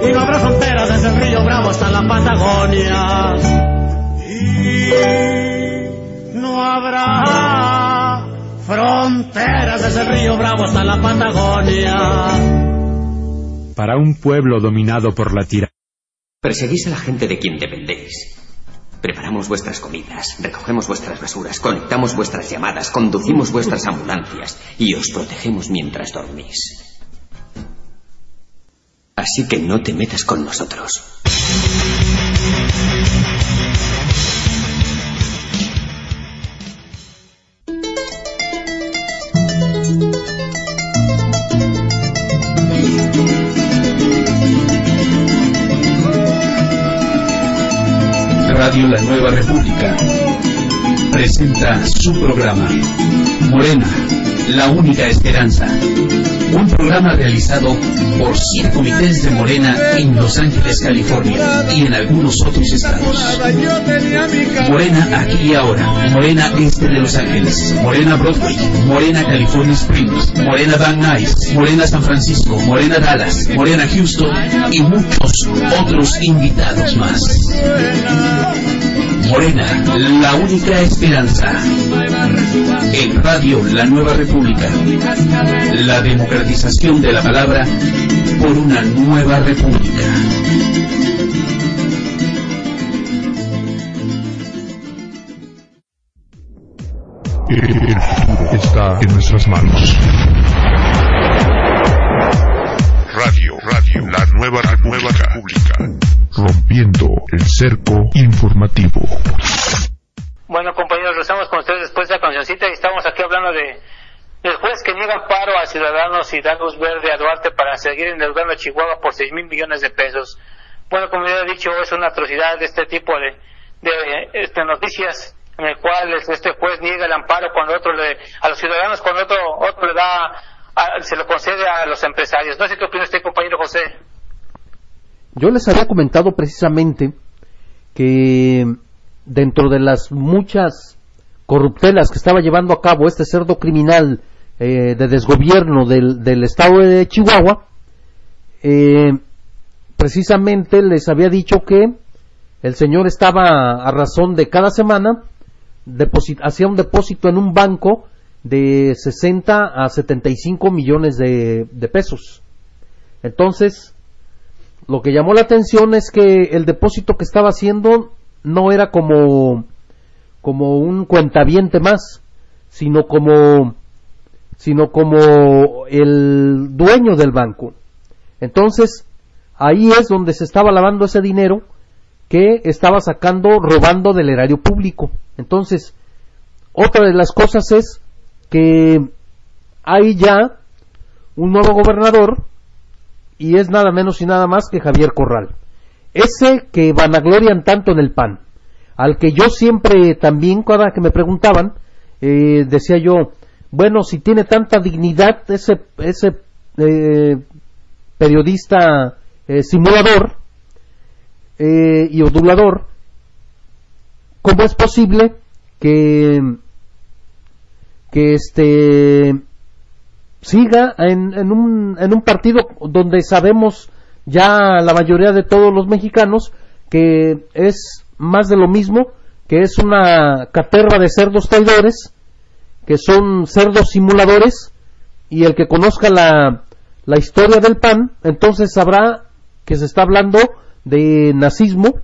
y no habrá fronteras desde el río Bravo hasta la Patagonia. Y no habrá fronteras desde el río Bravo hasta la Patagonia. Para un pueblo dominado por la tira. Perseguís a la gente de quien dependéis. Preparamos vuestras comidas, recogemos vuestras basuras, conectamos vuestras llamadas, conducimos vuestras ambulancias y os protegemos mientras dormís. Así que no te metas con nosotros. La Nueva República presenta su programa Morena, la única esperanza. Un programa realizado por siete comités de Morena en Los Ángeles, California y en algunos otros estados. Morena aquí y ahora, Morena Este de Los Ángeles, Morena Broadway, Morena California Springs, Morena Van Nuys, Morena San Francisco, Morena Dallas, Morena Houston. Y muchos otros invitados más. Morena, la única esperanza. En Radio La Nueva República. La democratización de la palabra por una nueva república. El futuro está en nuestras manos. Radio, Radio, la nueva, la nueva república. Rompiendo el cerco informativo. Bueno, compañeros, estamos con ustedes después de la cancioncita y estamos aquí hablando de del juez que niega paro a ciudadanos y da luz verde a Duarte para seguir endeudando a Chihuahua por 6 mil millones de pesos. Bueno, como ya he dicho, es una atrocidad de este tipo de, de este, noticias en el cual este juez niega el amparo cuando otro le, a los ciudadanos, cuando otro, otro le da, a, se lo concede a los empresarios. No sé qué opina usted, compañero José. Yo les había comentado precisamente que dentro de las muchas corruptelas que estaba llevando a cabo este cerdo criminal eh, de desgobierno del, estado de Chihuahua, eh, precisamente les había dicho que el señor estaba a razón de cada semana hacía un depósito en un banco de 60 a 75 millones de pesos. Entonces, lo que llamó la atención es que el depósito que estaba haciendo no era como como un cuentaviente más, sino como sino como el dueño del banco. Entonces, ahí es donde se estaba lavando ese dinero que estaba sacando, robando del erario público. Entonces, otra de las cosas es que hay ya un nuevo gobernador y es nada menos y nada más que Javier Corral. Ese que vanaglorian tanto en el PAN, al que yo siempre también, cada que me preguntaban, eh, decía yo, bueno, si tiene tanta dignidad ese, ese eh, periodista eh, simulador eh, y odulador, ¿cómo es posible que, que este siga en, en, un, en un partido donde sabemos ya la mayoría de todos los mexicanos que es más de lo mismo, que es una caterva de cerdos traidores, que son cerdos simuladores, y el que conozca la, la historia del PAN, entonces sabrá que se está hablando de nazismo,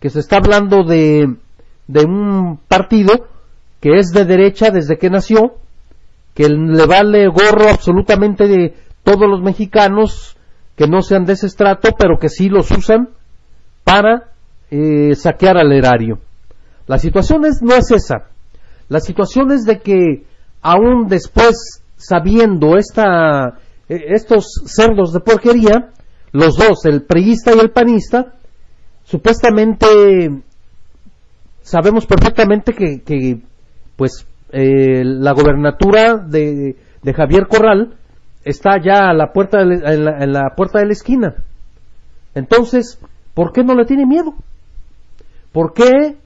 que se está hablando de, de un partido que es de derecha desde que nació, que le vale gorro absolutamente de todos los mexicanos que no sean de ese estrato, pero que sí los usan para eh, saquear al erario. La situación es, no es esa. La situación es de que aún después, sabiendo esta, eh, estos cerdos de porquería, los dos, el priista y el panista, supuestamente sabemos perfectamente que, pues eh, la gobernatura de, Javier Corral está ya a la puerta de en, la, puerta de la esquina. Entonces, ¿por qué no le tiene miedo? ¿Por qué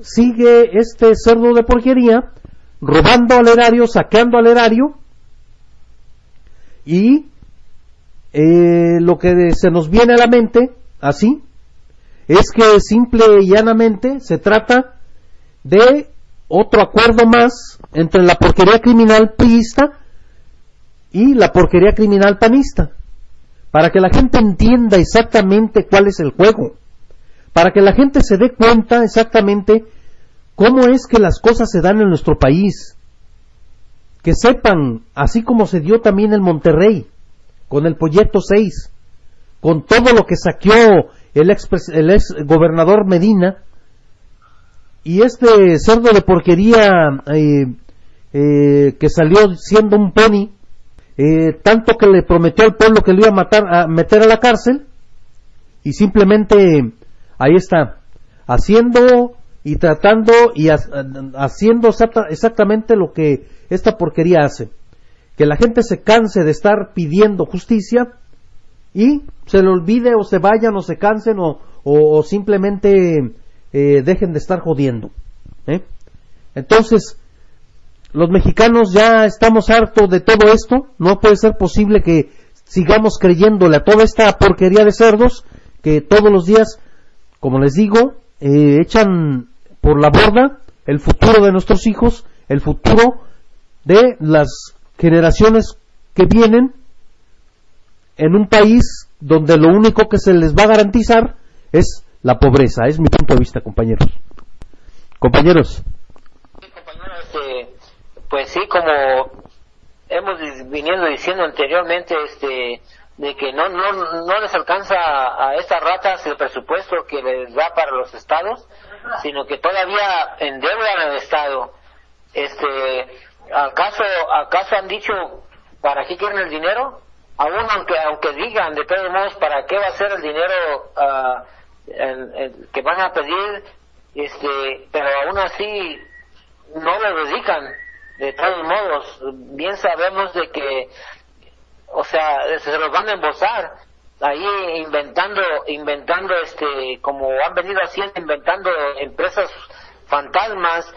sigue este cerdo de porquería robando al erario, saqueando al erario y eh, lo que se nos viene a la mente, así, es que simple y llanamente se trata de otro acuerdo más entre la porquería criminal priista y la porquería criminal panista, para que la gente entienda exactamente cuál es el juego, para que la gente se dé cuenta exactamente cómo es que las cosas se dan en nuestro país, que sepan, así como se dio también en Monterrey, con el proyecto 6, con todo lo que saqueó el ex, el ex gobernador Medina, y este cerdo de porquería eh, eh, que salió siendo un pony, eh, tanto que le prometió al pueblo que lo iba a matar, a meter a la cárcel, y simplemente ahí está, haciendo y tratando y haciendo exactamente lo que esta porquería hace. Que la gente se canse de estar pidiendo justicia y se le olvide o se vayan o se cansen o, simplemente eh, dejen de estar jodiendo. ¿eh? Entonces, los mexicanos ya estamos hartos de todo esto, no puede ser posible que sigamos creyéndole a toda esta porquería de cerdos que todos los días, como les digo, eh, echan por la borda el futuro de nuestros hijos, el futuro de las generaciones que vienen en un país donde lo único que se les va a garantizar es la pobreza. Es mi punto de vista, compañeros. Compañeros. Este, pues sí, como hemos viniendo diciendo anteriormente, este, de que no, no, no les alcanza a estas ratas el presupuesto que les da para los estados, sino que todavía endeudan al estado. Este, ¿Acaso, ¿Acaso han dicho para qué quieren el dinero? Aún aunque, aunque digan de todos modos para qué va a ser el dinero ah, que van a pedir, este, pero aún así no lo dedican. De todos modos, bien sabemos de que, o sea, se los van a embosar ahí inventando, inventando este, como han venido haciendo, inventando empresas fantasmas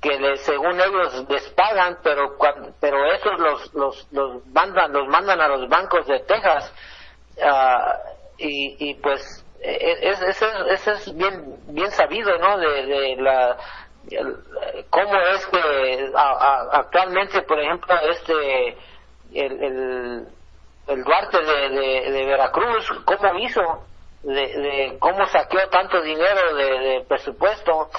que según ellos les pagan, pero pero esos los los los mandan los mandan a los bancos de Texas ah, y, y pues eso e, es, es bien bien sabido, ¿no? De, la cómo es que actualmente, por ejemplo, este el, el, el Duarte de, de, Veracruz, cómo hizo, de, de cómo saqueó tanto dinero de presupuesto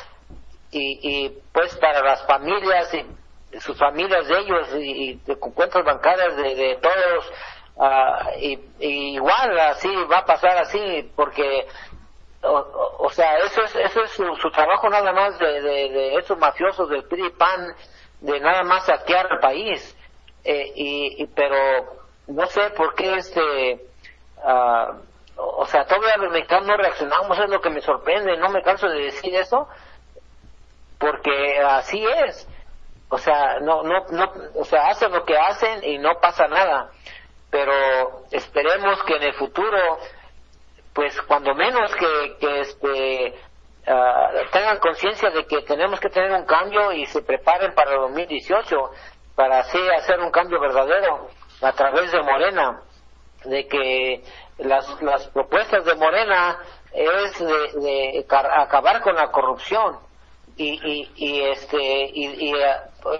y, y pues para las familias y sus familias de ellos y, de cuentas bancarias de, de todos uh, y, igual así va a pasar así porque o, sea eso es eso es su, trabajo nada más de, de, esos mafiosos del PRI PAN de nada más saquear al país eh, y, pero no sé por qué este uh, o sea todavía los mexicanos no reaccionamos es lo que me sorprende no me canso de decir eso porque así es. O sea, no, no, no, o sea, hacen lo que hacen y no pasa nada. Pero esperemos que en el futuro, pues cuando menos que, que este, ah, tengan conciencia de que tenemos que tener un cambio y se preparen para el 2018 para así hacer un cambio verdadero a través de Morena, de que las, las propuestas de Morena es de, de acabar con la corrupción, y, y, este y,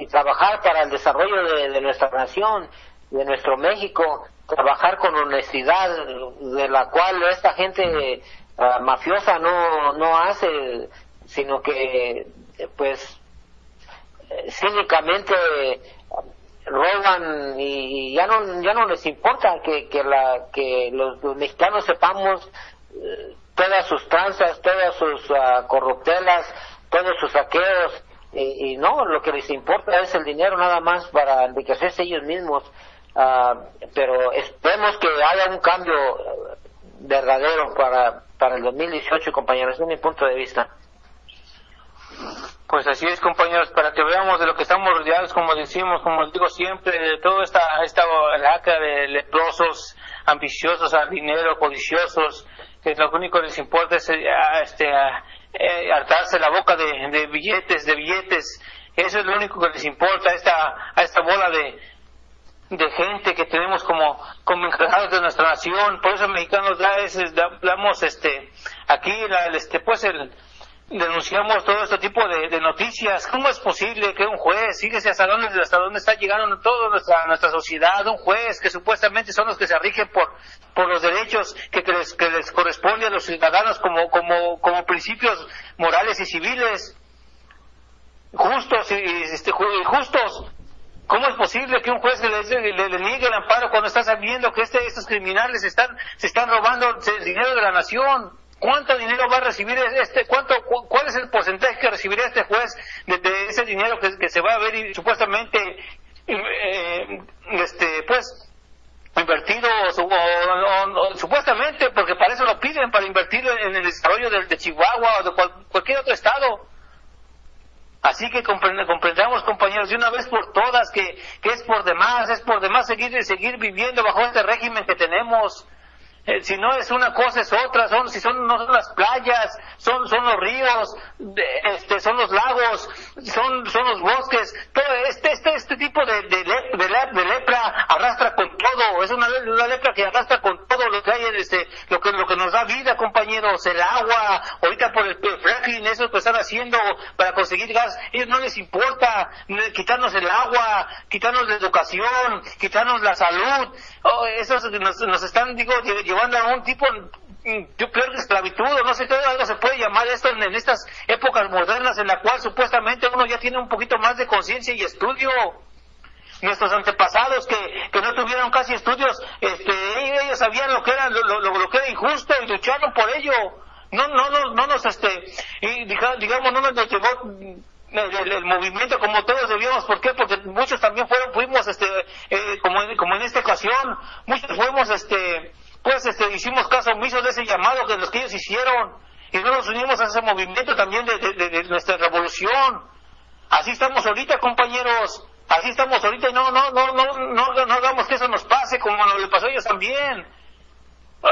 trabajar para el desarrollo de, nuestra nación de nuestro México trabajar con honestidad, de la cual esta gente ah, mafiosa no, no hace, sino que, pues, cínicamente roban y ya no ya no les importa que que la que los, mexicanos sepamos eh, todas sus tranzas todas sus uh, corruptelas todos sus saqueos y, no lo que les importa es el dinero nada más para enriquecerse ellos mismos uh, pero esperemos que haya un cambio verdadero para para el 2018 compañeros es mi punto de vista pues así es, compañeros, para que veamos de lo que estamos rodeados, como decimos, como digo siempre, de toda esta, esta laca de leprosos, ambiciosos al dinero, codiciosos, que lo único que les importa es eh, este, eh, hartarse la boca de, billetes, de billetes. Eso es lo único que les importa a esta, a esta bola de, de gente que tenemos como, como encargados de nuestra nación. Por eso mexicanos damos este, aquí la, este, pues el, denunciamos todo este tipo de, noticias. ¿Cómo es posible que un juez, fíjese hasta dónde, hasta dónde está llegando toda nuestra, nuestra sociedad, un juez que supuestamente son los que se rigen por, por los derechos que, que, les, que les corresponde a los ciudadanos como, como, como principios morales y civiles, justos y, este, justos? ¿Cómo es posible que un juez le, le, niegue el amparo cuando está sabiendo que este, estos criminales están, se están robando el dinero de la nación? ¿Cuánto dinero va a recibir este? ¿Cuánto, ¿Cuál es el porcentaje que recibirá este juez de, ese dinero que, se va a ver supuestamente, eh, este, pues, invertido o, supuestamente porque para eso lo piden para invertir en el desarrollo de, Chihuahua o de cualquier otro estado así que comprendamos compañeros de una vez por todas que, que es por demás es por demás seguir seguir viviendo bajo este régimen que tenemos eh, si no es una cosa es otra, son, si son, no son las playas, son, son los ríos, este, son los lagos, son, son los bosques, todo este, este, este tipo de, de, de, lepra arrastra con todo, es una, una, lepra que arrastra con todo lo que hay, este, lo que, lo que nos da vida, compañeros, el agua, ahorita por el, fracking, eso que están haciendo para conseguir gas, ellos no les importa quitarnos el agua, quitarnos la educación, quitarnos la salud, oh, eso nos, nos están, digo, llevando a un tipo yo creo que esclavitud o no sé qué algo se puede llamar esto en, estas épocas modernas en la cual supuestamente uno ya tiene un poquito más de conciencia y estudio. Nuestros antepasados que, que no tuvieron casi estudios este ellos sabían lo que era lo, lo, que era injusto y lucharon por ello. No no no no nos este y digamos no nos llevó el, movimiento como todos debíamos, ¿por qué? Porque muchos también fueron, fuimos, este, eh, como, como en esta ocasión, muchos fuimos, este, pues este, hicimos caso omiso de ese llamado que los que ellos hicieron y no nos unimos a ese movimiento también de, nuestra revolución. Así estamos ahorita, compañeros. Así estamos ahorita y no, no, no, no, no, no hagamos que eso nos pase como nos le pasó a ellos también.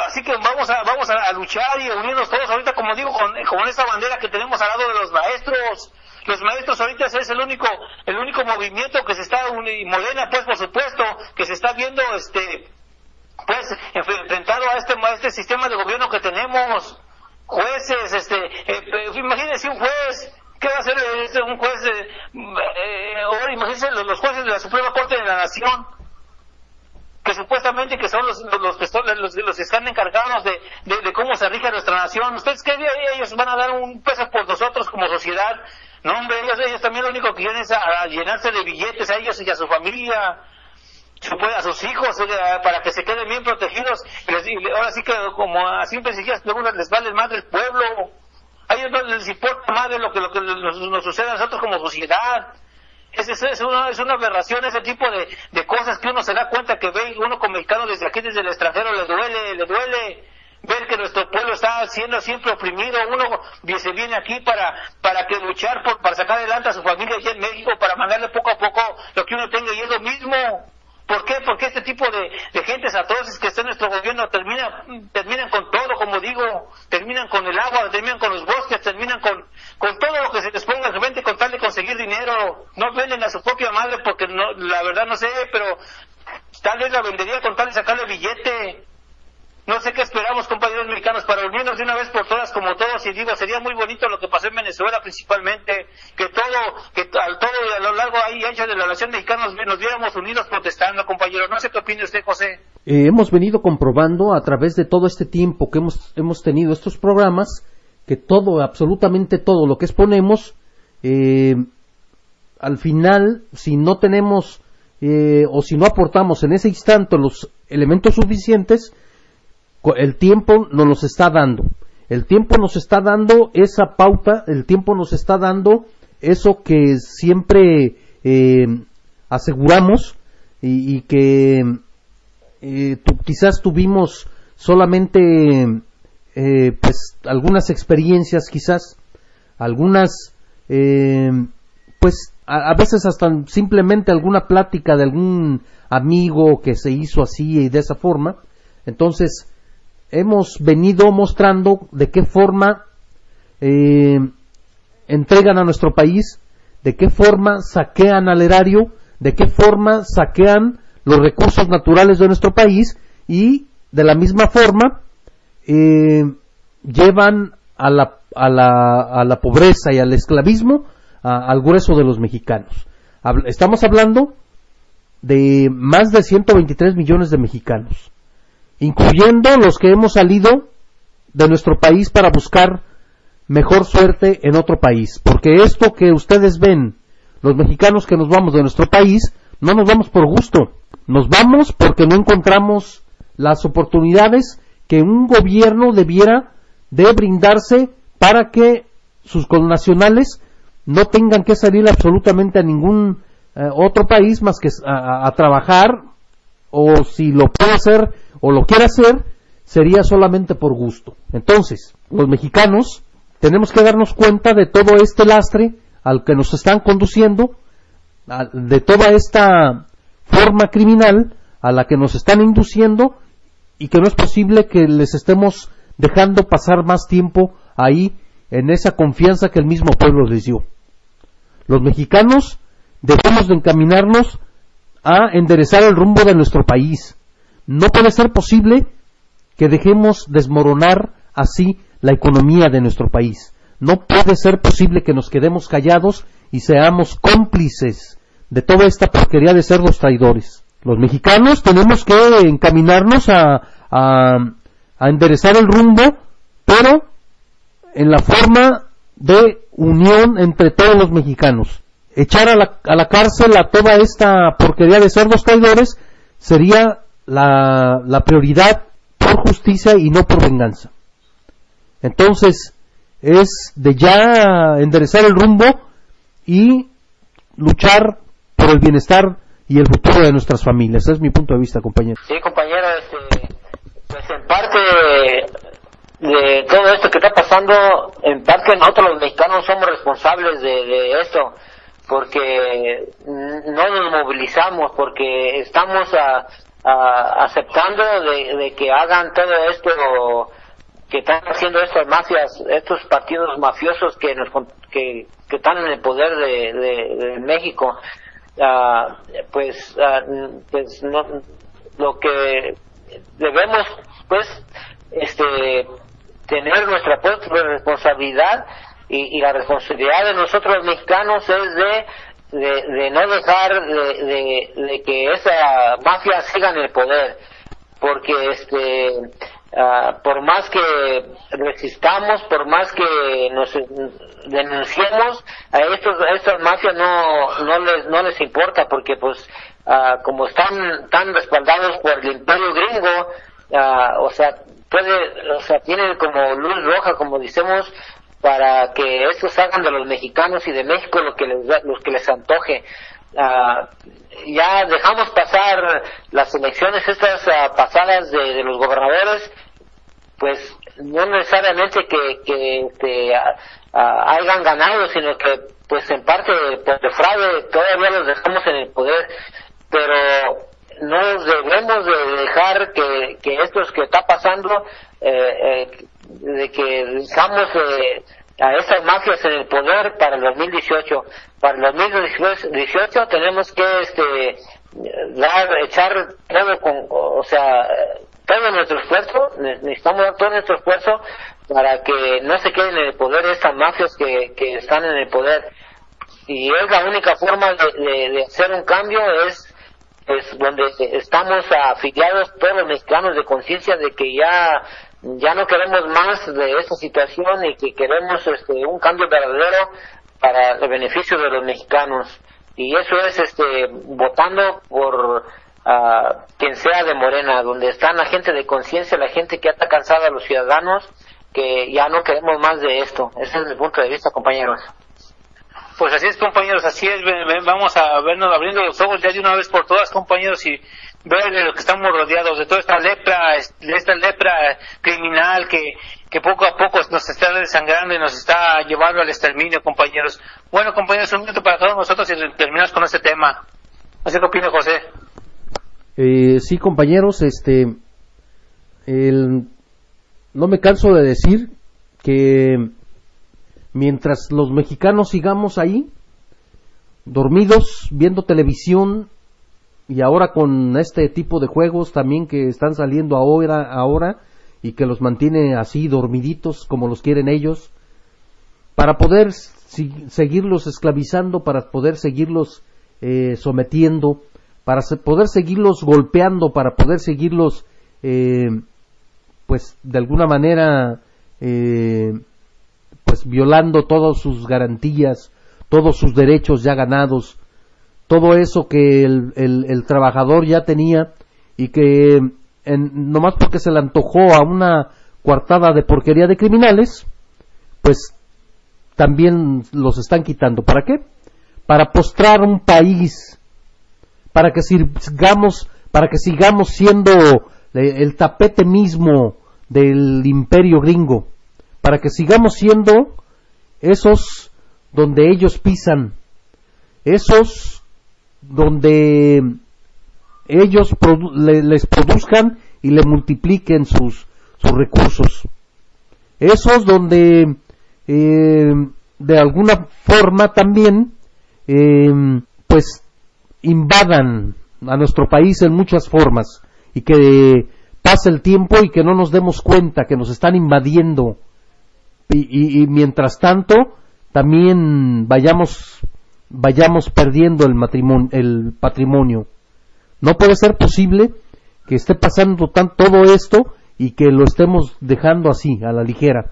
Así que vamos a, vamos a, luchar y a unirnos todos ahorita, como digo, con, con esa bandera que tenemos al lado de los maestros. Los maestros ahorita es el único, el único movimiento que se está, y Morena, pues por supuesto, que se está viendo, este, pues enfrentado a este, a este sistema de gobierno que tenemos, jueces, este, eh, eh imagínense un juez, ¿qué va a hacer este, un juez? Eh, eh, ahora imagínense los, jueces de la Suprema Corte de la Nación, que supuestamente que son los, los, los, los que están encargados de, de, cómo se rige nuestra nación. ¿Ustedes qué ellos van a dar un peso por nosotros como sociedad? No, hombre, ellos, ellos también lo único que quieren es a llenarse de billetes a ellos y a su familia a sus hijos para que se queden bien protegidos. Y ahora sí que como a simples y les vale más del pueblo. A ellos no les importa más de lo que, lo que nos, sucede a nosotros como sociedad. Es, es, una, es una aberración ese tipo de, de cosas que uno se da cuenta que ve uno como mexicano desde aquí, desde el extranjero, le duele, le duele ver que nuestro pueblo está siendo siempre oprimido. Uno se viene aquí para, para que luchar por, para sacar adelante a su familia aquí en México, para mandarle poco a poco lo que uno tenga y es lo mismo. ¿Por qué? Porque este tipo de, de gentes atroces que está en nuestro gobierno termina, terminan con todo, como digo, terminan con el agua, terminan con los bosques, terminan con, con todo lo que se les ponga de repente con tal de conseguir dinero. No venden a su propia madre porque no, la verdad no sé, pero tal vez la vendería con tal de sacarle billete. No sé qué esperamos, compañeros mexicanos, para unirnos de una vez por todas como todos. Y digo, sería muy bonito lo que pasó en Venezuela principalmente, que todo, que al todo a lo largo ahí ancho de la nación mexicana nos, viéramos unidos protestando, compañeros. No sé qué opina usted, José. eh, hemos venido comprobando a través de todo este tiempo que hemos, hemos tenido estos programas que todo, absolutamente todo lo que exponemos, eh, al final, si no tenemos eh, o si no aportamos en ese instante los elementos suficientes, el tiempo nos está dando. El tiempo nos está dando esa pauta, el tiempo nos está dando eso que siempre eh, aseguramos y, que eh, quizás tuvimos solamente pues algunas experiencias quizás algunas pues a, veces hasta simplemente alguna plática de algún amigo que se hizo así y de esa forma. Entonces, hemos venido mostrando de qué forma eh, entregan a nuestro país, de qué forma saquean al erario, de qué forma saquean los recursos naturales de nuestro país y de la misma forma eh, llevan a la, a, la, a la pobreza y al esclavismo al grueso de los mexicanos. Estamos hablando de más de 123 millones de mexicanos, incluyendo los que hemos salido de nuestro país para buscar mejor suerte en otro país. Porque esto que ustedes ven, los mexicanos que nos vamos de nuestro país, no nos vamos por gusto, nos vamos porque no encontramos las oportunidades que un gobierno debiera de brindarse para que sus connacionales no tengan que salir absolutamente a ningún eh, otro país más que a, trabajar o si lo puede hacer o lo quiere hacer sería solamente por gusto. Entonces, los mexicanos tenemos que darnos cuenta de todo este lastre al que nos están conduciendo, de toda esta forma criminal a la que nos están induciendo y que no es posible que les estemos dejando pasar más tiempo ahí en esa confianza que el mismo pueblo les dio. Los mexicanos debemos de encaminarnos a enderezar el rumbo de nuestro país. No puede ser posible que dejemos desmoronar así la economía de nuestro país. No puede ser posible que nos quedemos callados y seamos cómplices de toda esta porquería de ser los traidores. Los mexicanos tenemos que encaminarnos a, a enderezar el rumbo, pero en la forma de unión entre todos los mexicanos. Echar a la, a la cárcel a toda esta porquería de cerdos traidores sería la, la prioridad por justicia y no por venganza. Entonces, es de ya enderezar el rumbo y luchar por el bienestar y el futuro de nuestras familias. Ese es mi punto de vista, compañero. Sí, compañero, este, pues en parte de todo esto que está pasando, en parte nosotros los mexicanos somos responsables de, esto, porque no nos movilizamos, porque estamos aceptando de, que hagan todo esto, que están haciendo estas mafias, estos partidos mafiosos que, nos, que, que están en el poder de, México. Uh, pues, uh, pues no, lo que debemos pues este tener nuestra propia responsabilidad y, la responsabilidad de nosotros mexicanos es de de, no dejar de, de, que esa mafia siga en el poder porque este ah, por más que resistamos por más que nos denunciemos a estos a estas mafias no no les no les importa porque pues ah, como están tan respaldados por el imperio gringo ah, o sea puede, o sea, tienen como luz roja, como decimos, para que estos hagan de los mexicanos y de México lo que les, lo que les antoje. Ah, ya dejamos pasar las elecciones estas ah, pasadas de, los gobernadores, pues no necesariamente que, que este, hayan ganado, sino que pues en parte por fraude todavía los dejamos en el poder, pero no debemos de dejar que, que esto que está pasando, eh, eh, de que dejamos eh, a esas mafias en el poder para el 2018. Para el 2018 tenemos que este, dar, echar todo con, o sea, todo nuestro esfuerzo, necesitamos dar todo nuestro esfuerzo para que no se queden en el poder estas mafias que, que están en el poder. Y es la única forma de, de hacer un cambio es pues donde estamos afiliados todos los mexicanos de conciencia de que ya ya no queremos más de esta situación y que queremos este un cambio verdadero para el beneficio de los mexicanos. Y eso es este votando por uh, quien sea de Morena donde está la gente de conciencia la gente que está cansada a los ciudadanos que ya no queremos más de esto. Ese es mi punto de vista compañeros. Pues así es, compañeros, así es. Vamos a vernos abriendo los ojos ya de una vez por todas, compañeros, y ver de lo que estamos rodeados, de toda esta lepra, esta lepra criminal que, que poco a poco nos está desangrando y nos está llevando al exterminio, compañeros. Bueno, compañeros, un minuto para todos nosotros y terminamos con este tema. Así que opina José. Eh, sí, compañeros, este, el, no me canso de decir que mientras los mexicanos sigamos ahí, dormidos, viendo televisión y ahora con este tipo de juegos también que están saliendo ahora, ahora y que los mantiene así dormiditos como los quieren ellos, para poder seguirlos esclavizando, para poder seguirlos eh, sometiendo, para poder seguirlos golpeando, para poder seguirlos, eh, pues de alguna manera, eh, pues violando todas sus garantías, todos sus derechos ya ganados, todo eso que el, trabajador ya tenía y que en, nomás porque se le antojó a una coartada de porquería de criminales, pues también los están quitando. ¿Para qué? Para postrar un país, para que sigamos, para que sigamos siendo el tapete mismo del imperio gringo para que sigamos siendo esos donde ellos pisan, esos donde ellos les produzcan y le multipliquen sus, sus recursos, esos donde eh, de alguna forma también eh, pues invadan a nuestro país en muchas formas y que pase el tiempo y que no nos demos cuenta que nos están invadiendo. Y, mientras tanto también vayamos vayamos perdiendo el patrimonio. No puede ser posible que esté pasando tan, todo esto y que lo estemos dejando así a la ligera.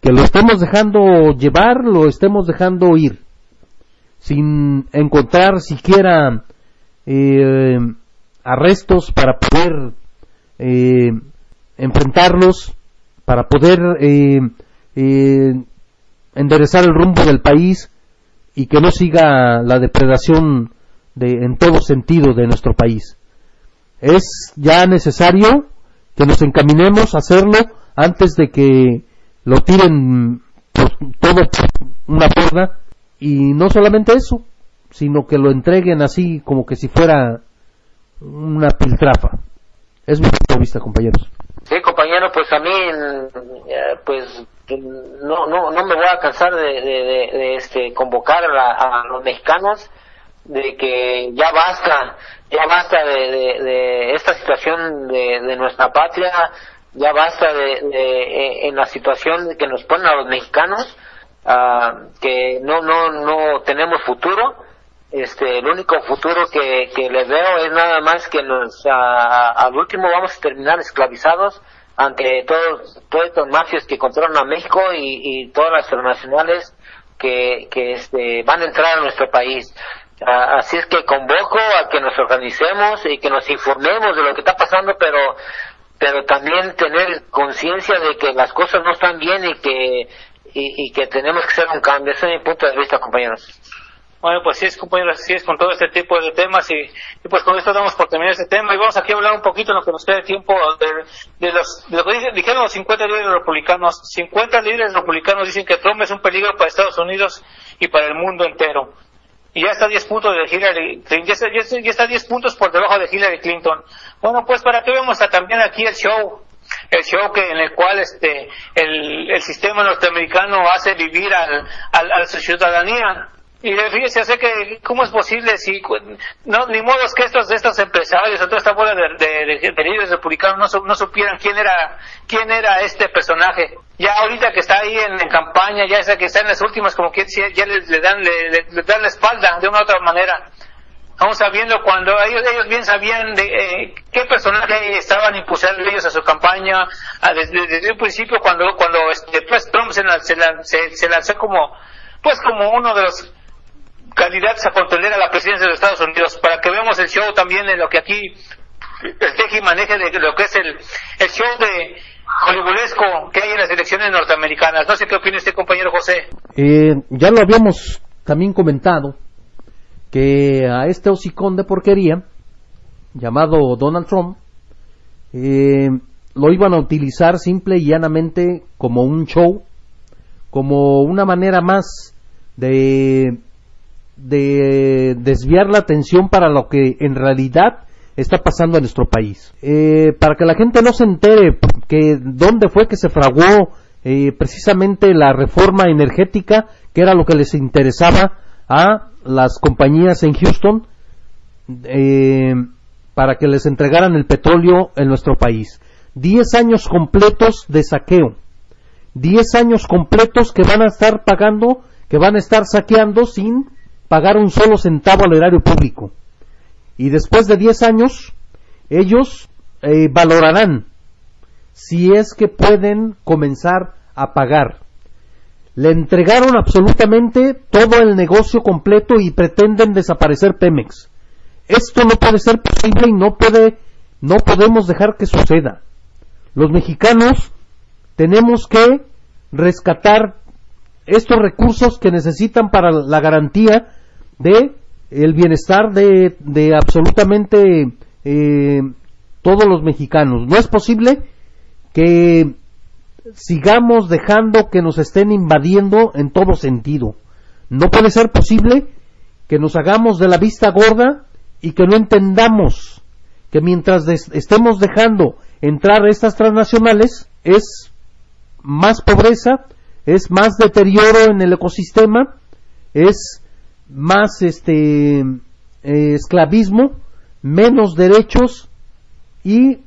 Que lo estemos dejando llevar lo estemos dejando ir sin encontrar siquiera eh, arrestos para poder eh, enfrentarlos para poder eh, enderezar el rumbo del país y que no siga la depredación de, en todo sentido de nuestro país. Es ya necesario que nos encaminemos a hacerlo antes de que lo tiren por todo una cuerda y no solamente eso, sino que lo entreguen así como que si fuera una piltrafa. Es mi punto de vista, compañeros. Sí, compañero, pues a mí, eh, pues no, no, no me voy a cansar de, de, este, convocar a, los mexicanos de que ya basta, ya basta de, esta situación de, nuestra patria, ya basta de, eh, en la situación que nos ponen a los mexicanos, uh, que no, no, no tenemos futuro. Este, el único futuro que, que le veo es nada más que nos, al último vamos a terminar esclavizados ante todos, todos estos mafias que controlan a México y, todas las internacionales que, que este, van a entrar a nuestro país. así es que convoco a que nos organicemos y que nos informemos de lo que está pasando, pero pero también tener conciencia de que las cosas no están bien y que y, y que tenemos que hacer un cambio. Ese es mi punto de vista, compañeros. Bueno, pues sí es, compañeros, así es con todo este tipo de temas y, pues con esto damos por terminar este tema y vamos aquí a hablar un poquito en lo que nos queda tiempo de, los, de lo que dijeron los 50 líderes republicanos. 50 líderes republicanos dicen que Trump es un peligro para Estados Unidos y para el mundo entero. Y ya está 10 puntos de Hillary ya está, ya está 10 puntos por debajo de Hillary Clinton. Bueno, pues para que vemos también aquí el show el show que en el cual este el, el sistema norteamericano hace vivir al, al, a su ciudadanía y fíjese, sé que, ¿cómo es posible si, no, ni modo es que estos, estos empresarios o toda esta bola de, de, líderes republicanos no, no, supieran quién era, quién era este personaje? Ya ahorita que está ahí en, campaña, ya esa que está en las últimas, como que ya le, dan, le, dan la espalda de una u otra manera. aún sabiendo cuando ellos, ellos bien sabían de eh, qué personaje estaban impulsando ellos a su campaña desde, desde, un principio cuando cuando este, pues Trump se, se, se, lanzó como pues como uno de los candidatos a contender a la presidencia de los Estados Unidos para que veamos el show también en lo que aquí el teje y maneje de lo que es el, el show de hollywoodesco que hay en las elecciones norteamericanas. No sé qué opina este compañero José. Eh, ya lo habíamos también comentado que a este hocicón de porquería llamado Donald Trump eh, lo iban a utilizar simple y llanamente como un show, como una manera más de, de desviar la atención para lo que en realidad está pasando en nuestro país. Eh, para que la gente no se entere que dónde fue que se fraguó eh, precisamente la reforma energética, que era lo que les interesaba a las compañías en Houston eh, para que les entregaran el petróleo en nuestro país. Diez años completos de saqueo. Diez años completos que van a estar pagando, que van a estar saqueando sin pagar un solo centavo al erario público. Y después de diez años, ellos eh, valorarán si es que pueden comenzar a pagar le entregaron absolutamente todo el negocio completo y pretenden desaparecer Pemex. Esto no puede ser posible y no puede, no podemos dejar que suceda. Los mexicanos tenemos que rescatar estos recursos que necesitan para la garantía de el bienestar de, de absolutamente eh, todos los mexicanos. No es posible que sigamos dejando que nos estén invadiendo en todo sentido. No puede ser posible que nos hagamos de la vista gorda y que no entendamos que mientras estemos dejando entrar estas transnacionales es más pobreza, es más deterioro en el ecosistema, es más este eh, esclavismo, menos derechos y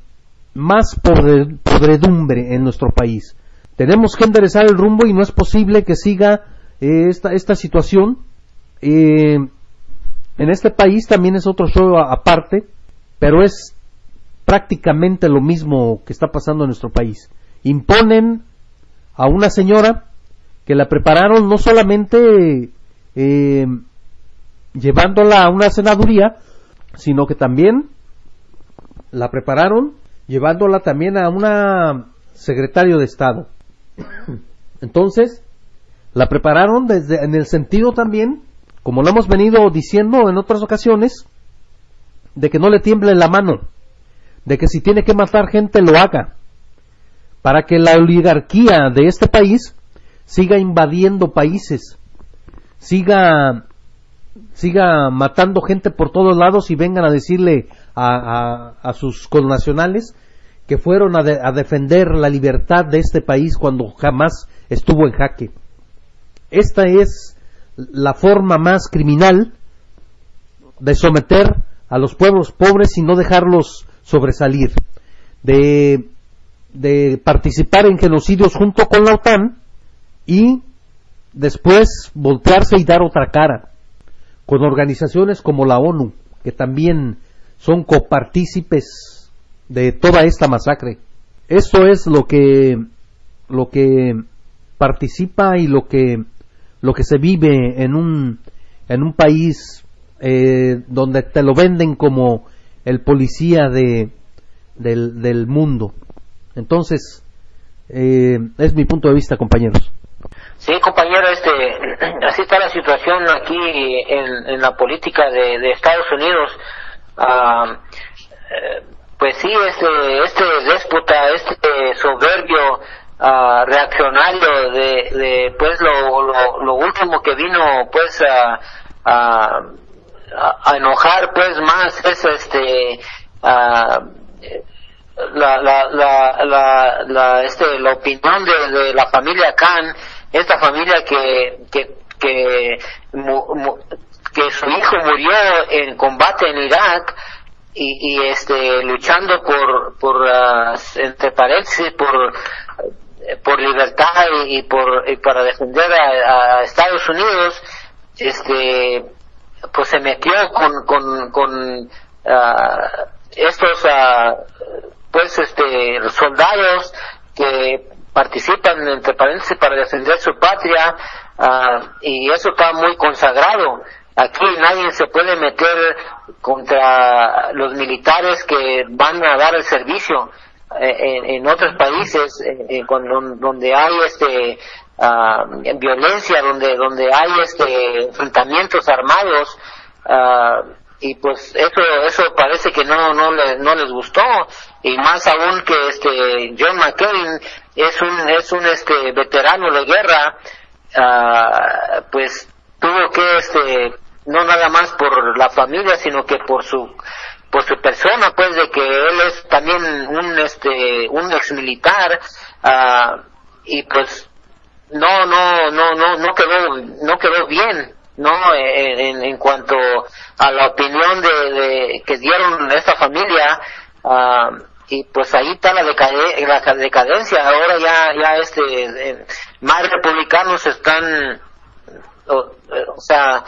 más podredumbre en nuestro país. Tenemos que enderezar el rumbo y no es posible que siga eh, esta, esta situación. Eh, en este país también es otro show aparte, pero es prácticamente lo mismo que está pasando en nuestro país. Imponen a una señora que la prepararon no solamente eh, llevándola a una senaduría, sino que también la prepararon llevándola también a una secretario de Estado. Entonces, la prepararon desde en el sentido también, como lo hemos venido diciendo en otras ocasiones, de que no le tiemble la mano, de que si tiene que matar gente lo haga, para que la oligarquía de este país siga invadiendo países, siga siga matando gente por todos lados y vengan a decirle a, sus connacionales que fueron a, a, defender la libertad de este país cuando jamás estuvo en jaque. Esta es la forma más criminal de someter a los pueblos pobres y no dejarlos sobresalir, de, de participar en genocidios junto con la OTAN y después voltearse y dar otra cara con organizaciones como la ONU, que también son copartícipes de toda esta masacre. Eso es lo que lo que participa y lo que lo que se vive en un en un país eh, donde te lo venden como el policía de del, del mundo. Entonces eh, es mi punto de vista, compañeros. Sí, compañero, este, así está la situación aquí en, la política de, Estados Unidos. Ah, eh, pues sí, este, este déspota, este soberbio uh, reaccionario de, de pues lo, lo, lo, último que vino pues a, enojar pues más es este uh, la, la, la, la, la, este, la opinión de la familia Khan esta familia que, que, que, que su hijo murió en combate en Irak y, y este luchando por por uh, entre paréntesis por por libertad y, por y para defender a, a, Estados Unidos este pues se metió con con, con ah, estos ah, pues este soldados que participan entre paréntesis para defender su patria ah, y eso está muy consagrado. Aquí nadie se puede meter contra los militares que van a dar el servicio eh, en, otros países donde hay este ah, violencia donde donde hay este enfrentamientos armados ah, y pues eso eso parece que no no le- no les gustó y más aún que este John McCain es un es un este veterano de guerra ah, pues tuvo que este no nada más por la familia sino que por su por su persona pues de que él es también un este un ex militar y pues no no no no no quedó no quedó bien no en, en- cuanto a la opinión de, de- que dieron esta familia ah, y pues ahí está la, decade- la decadencia. Ahora ya ya este eh, más republicanos están o, eh, sea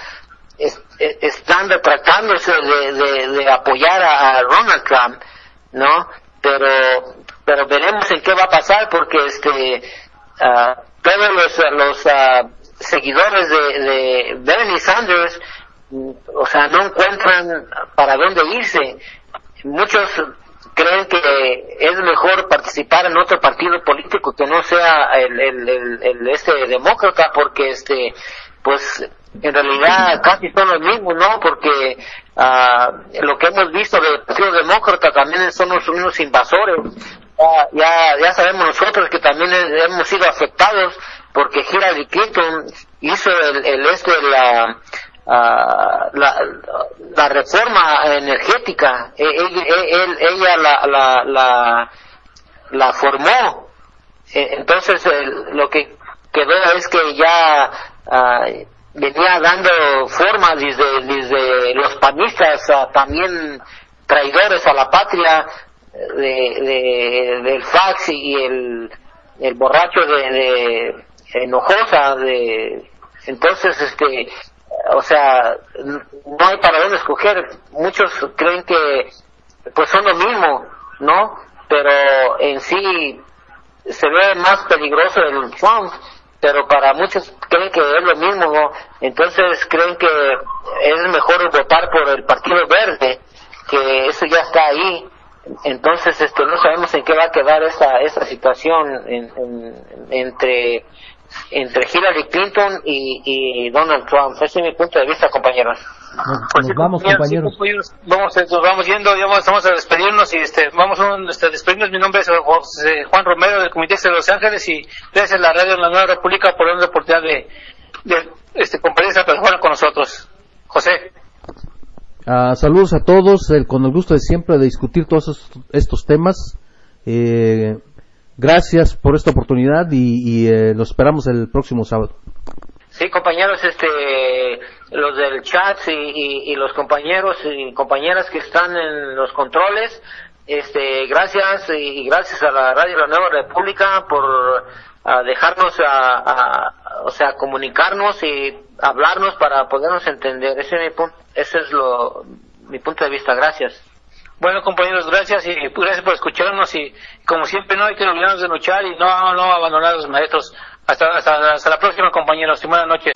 eh, están retractándose de, de, apoyar a, a Donald Trump no pero pero veremos en qué va a pasar porque este ah, todos los los ah, seguidores de, de Bernie Sanders mm, o sea no encuentran para dónde irse. Muchos creen que es mejor participar en otro partido político que no sea el, el, el, el este demócrata porque este pues en realidad casi son los mismos no porque ah, lo que hemos visto del partido demócrata también son los unos invasores. Ya, ya ya sabemos nosotros que también he- hemos sido afectados porque Hillary Clinton hizo el, el este la la, la reforma energética E- e- e- ella la, la, la, formó. Entonces lo que quedó es que ya ah, venía dando forma desde, desde los panistas ah, también traidores a la patria de, de- del fax y el, el borracho de, de enojosa de entonces este o sea no hay para dónde escoger. Muchos creen que pues son lo mismo no pero en sí se ve más peligroso el Trump pero para muchos creen que es lo mismo ¿no? entonces creen que es mejor votar por el partido verde que eso ya está ahí. Entonces este no sabemos en qué va a quedar esta esta situación en- en- entre entre Hillary Clinton y, y Donald Trump ese es mi punto de vista compañeros Nos, nos vamos, compañeros. Compañeros, vamos, eh, nos vamos yendo, ya vamos, vamos a despedirnos y este, vamos a este, despedirnos. Mi nombre es José Juan Romero del Comité de Los Ángeles y gracias a la radio de la Nueva República por darnos la oportunidad de, de este, compartir esta persona con nosotros. José. Ah, saludos a todos, el- con el gusto de siempre de discutir todos estos, estos temas. Eh, gracias por esta oportunidad y, y, eh, los esperamos el próximo sábado. Sí, compañeros, este, los del chat y, y- y los compañeros y compañeras que están en los controles, este, gracias y, gracias a la Radio La Nueva República por dejarnos, a, a- o sea, comunicarnos y hablarnos para podernos entender. Ese es mi ese es lo, mi punto de vista. Gracias. Bueno, compañeros, gracias y gracias por escucharnos y como siempre no hay que olvidarnos de luchar y no, no abandonar a los maestros. Hasta, hasta, la próxima, compañeros, y buenas noches.